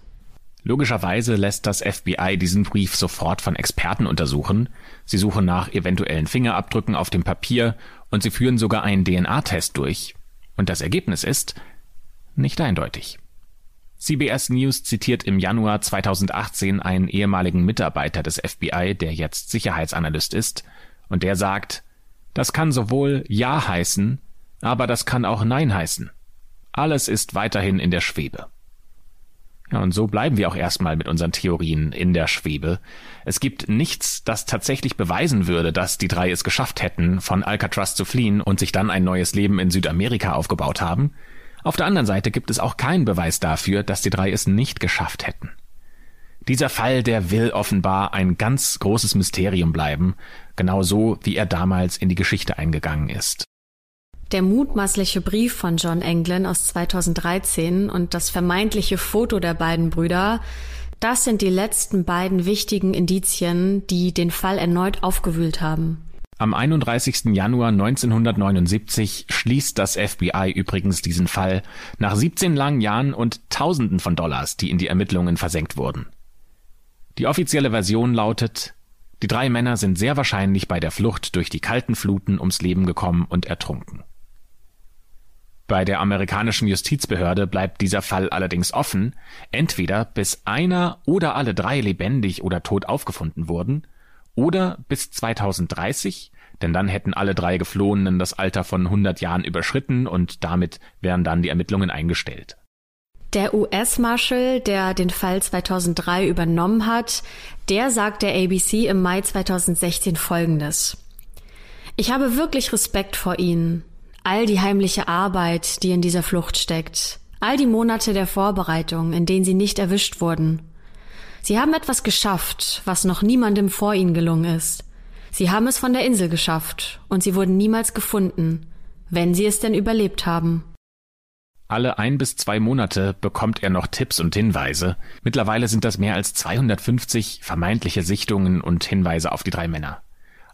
Logischerweise lässt das FBI diesen Brief sofort von Experten untersuchen. Sie suchen nach eventuellen Fingerabdrücken auf dem Papier und sie führen sogar einen DNA-Test durch. Und das Ergebnis ist nicht eindeutig. CBS News zitiert im Januar 2018 einen ehemaligen Mitarbeiter des FBI, der jetzt Sicherheitsanalyst ist, und der sagt, das kann sowohl Ja heißen, aber das kann auch Nein heißen. Alles ist weiterhin in der Schwebe. Ja, und so bleiben wir auch erstmal mit unseren Theorien in der Schwebe. Es gibt nichts, das tatsächlich beweisen würde, dass die drei es geschafft hätten, von Alcatraz zu fliehen und sich dann ein neues Leben in Südamerika aufgebaut haben. Auf der anderen Seite gibt es auch keinen Beweis dafür, dass die drei es nicht geschafft hätten. Dieser Fall, der will offenbar ein ganz großes Mysterium bleiben, genauso wie er damals in die Geschichte eingegangen ist. Der mutmaßliche Brief von John Englund aus 2013 und das vermeintliche Foto der beiden Brüder, das sind die letzten beiden wichtigen Indizien, die den Fall erneut aufgewühlt haben. Am 31. Januar 1979 schließt das FBI übrigens diesen Fall nach 17 langen Jahren und Tausenden von Dollars, die in die Ermittlungen versenkt wurden. Die offizielle Version lautet, die drei Männer sind sehr wahrscheinlich bei der Flucht durch die kalten Fluten ums Leben gekommen und ertrunken. Bei der amerikanischen Justizbehörde bleibt dieser Fall allerdings offen, entweder bis einer oder alle drei lebendig oder tot aufgefunden wurden, oder bis 2030, denn dann hätten alle drei Geflohenen das Alter von 100 Jahren überschritten und damit wären dann die Ermittlungen eingestellt. Der US-Marshal, der den Fall 2003 übernommen hat, der sagt der ABC im Mai 2016 Folgendes. Ich habe wirklich Respekt vor Ihnen. All die heimliche Arbeit, die in dieser Flucht steckt. All die Monate der Vorbereitung, in denen Sie nicht erwischt wurden. Sie haben etwas geschafft, was noch niemandem vor ihnen gelungen ist. Sie haben es von der Insel geschafft und sie wurden niemals gefunden, wenn sie es denn überlebt haben. Alle ein bis zwei Monate bekommt er noch Tipps und Hinweise. Mittlerweile sind das mehr als 250 vermeintliche Sichtungen und Hinweise auf die drei Männer.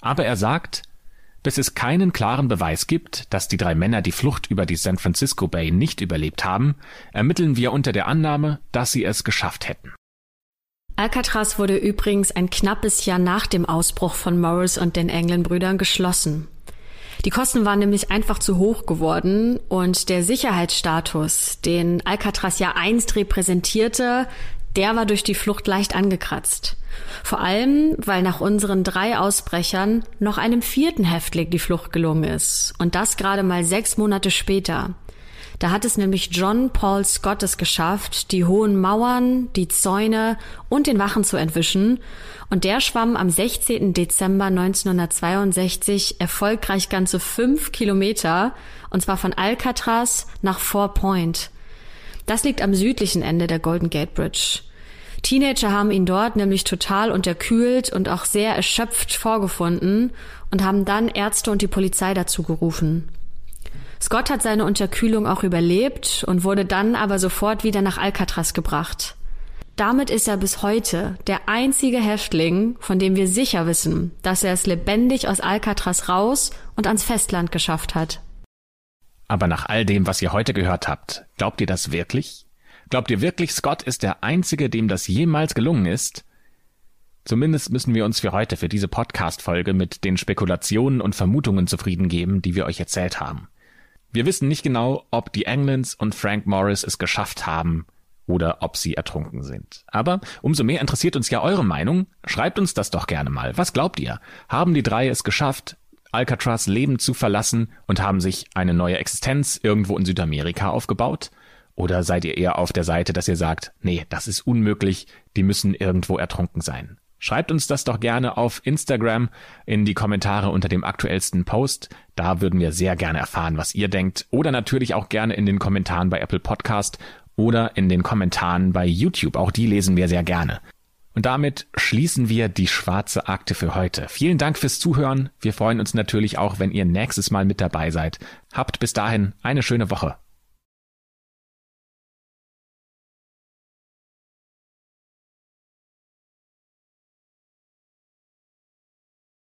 Aber er sagt, bis es keinen klaren Beweis gibt, dass die drei Männer die Flucht über die San Francisco Bay nicht überlebt haben, ermitteln wir unter der Annahme, dass sie es geschafft hätten. Alcatraz wurde übrigens ein knappes Jahr nach dem Ausbruch von Morris und den England-Brüdern geschlossen. Die Kosten waren nämlich einfach zu hoch geworden und der Sicherheitsstatus, den Alcatraz ja einst repräsentierte, der war durch die Flucht leicht angekratzt. Vor allem, weil nach unseren drei Ausbrechern noch einem vierten Häftling die Flucht gelungen ist. Und das gerade mal sechs Monate später. Da hat es nämlich John Paul Scott es geschafft, die hohen Mauern, die Zäune und den Wachen zu entwischen. Und der schwamm am 16. Dezember 1962 erfolgreich ganze fünf Kilometer, und zwar von Alcatraz nach Four Point. Das liegt am südlichen Ende der Golden Gate Bridge. Teenager haben ihn dort nämlich total unterkühlt und auch sehr erschöpft vorgefunden und haben dann Ärzte und die Polizei dazu gerufen. Scott hat seine Unterkühlung auch überlebt und wurde dann aber sofort wieder nach Alcatraz gebracht. Damit ist er bis heute der einzige Häftling, von dem wir sicher wissen, dass er es lebendig aus Alcatraz raus und ans Festland geschafft hat. Aber nach all dem, was ihr heute gehört habt, glaubt ihr das wirklich? Glaubt ihr wirklich, Scott ist der Einzige, dem das jemals gelungen ist? Zumindest müssen wir uns für heute, für diese Podcast-Folge mit den Spekulationen und Vermutungen zufrieden geben, die wir euch erzählt haben. Wir wissen nicht genau, ob die Englands und Frank Morris es geschafft haben oder ob sie ertrunken sind. Aber umso mehr interessiert uns ja eure Meinung. Schreibt uns das doch gerne mal. Was glaubt ihr? Haben die drei es geschafft, Alcatraz Leben zu verlassen und haben sich eine neue Existenz irgendwo in Südamerika aufgebaut? Oder seid ihr eher auf der Seite, dass ihr sagt, nee, das ist unmöglich, die müssen irgendwo ertrunken sein? Schreibt uns das doch gerne auf Instagram in die Kommentare unter dem aktuellsten Post. Da würden wir sehr gerne erfahren, was ihr denkt. Oder natürlich auch gerne in den Kommentaren bei Apple Podcast oder in den Kommentaren bei YouTube. Auch die lesen wir sehr gerne. Und damit schließen wir die schwarze Akte für heute. Vielen Dank fürs Zuhören. Wir freuen uns natürlich auch, wenn ihr nächstes Mal mit dabei seid. Habt bis dahin eine schöne Woche.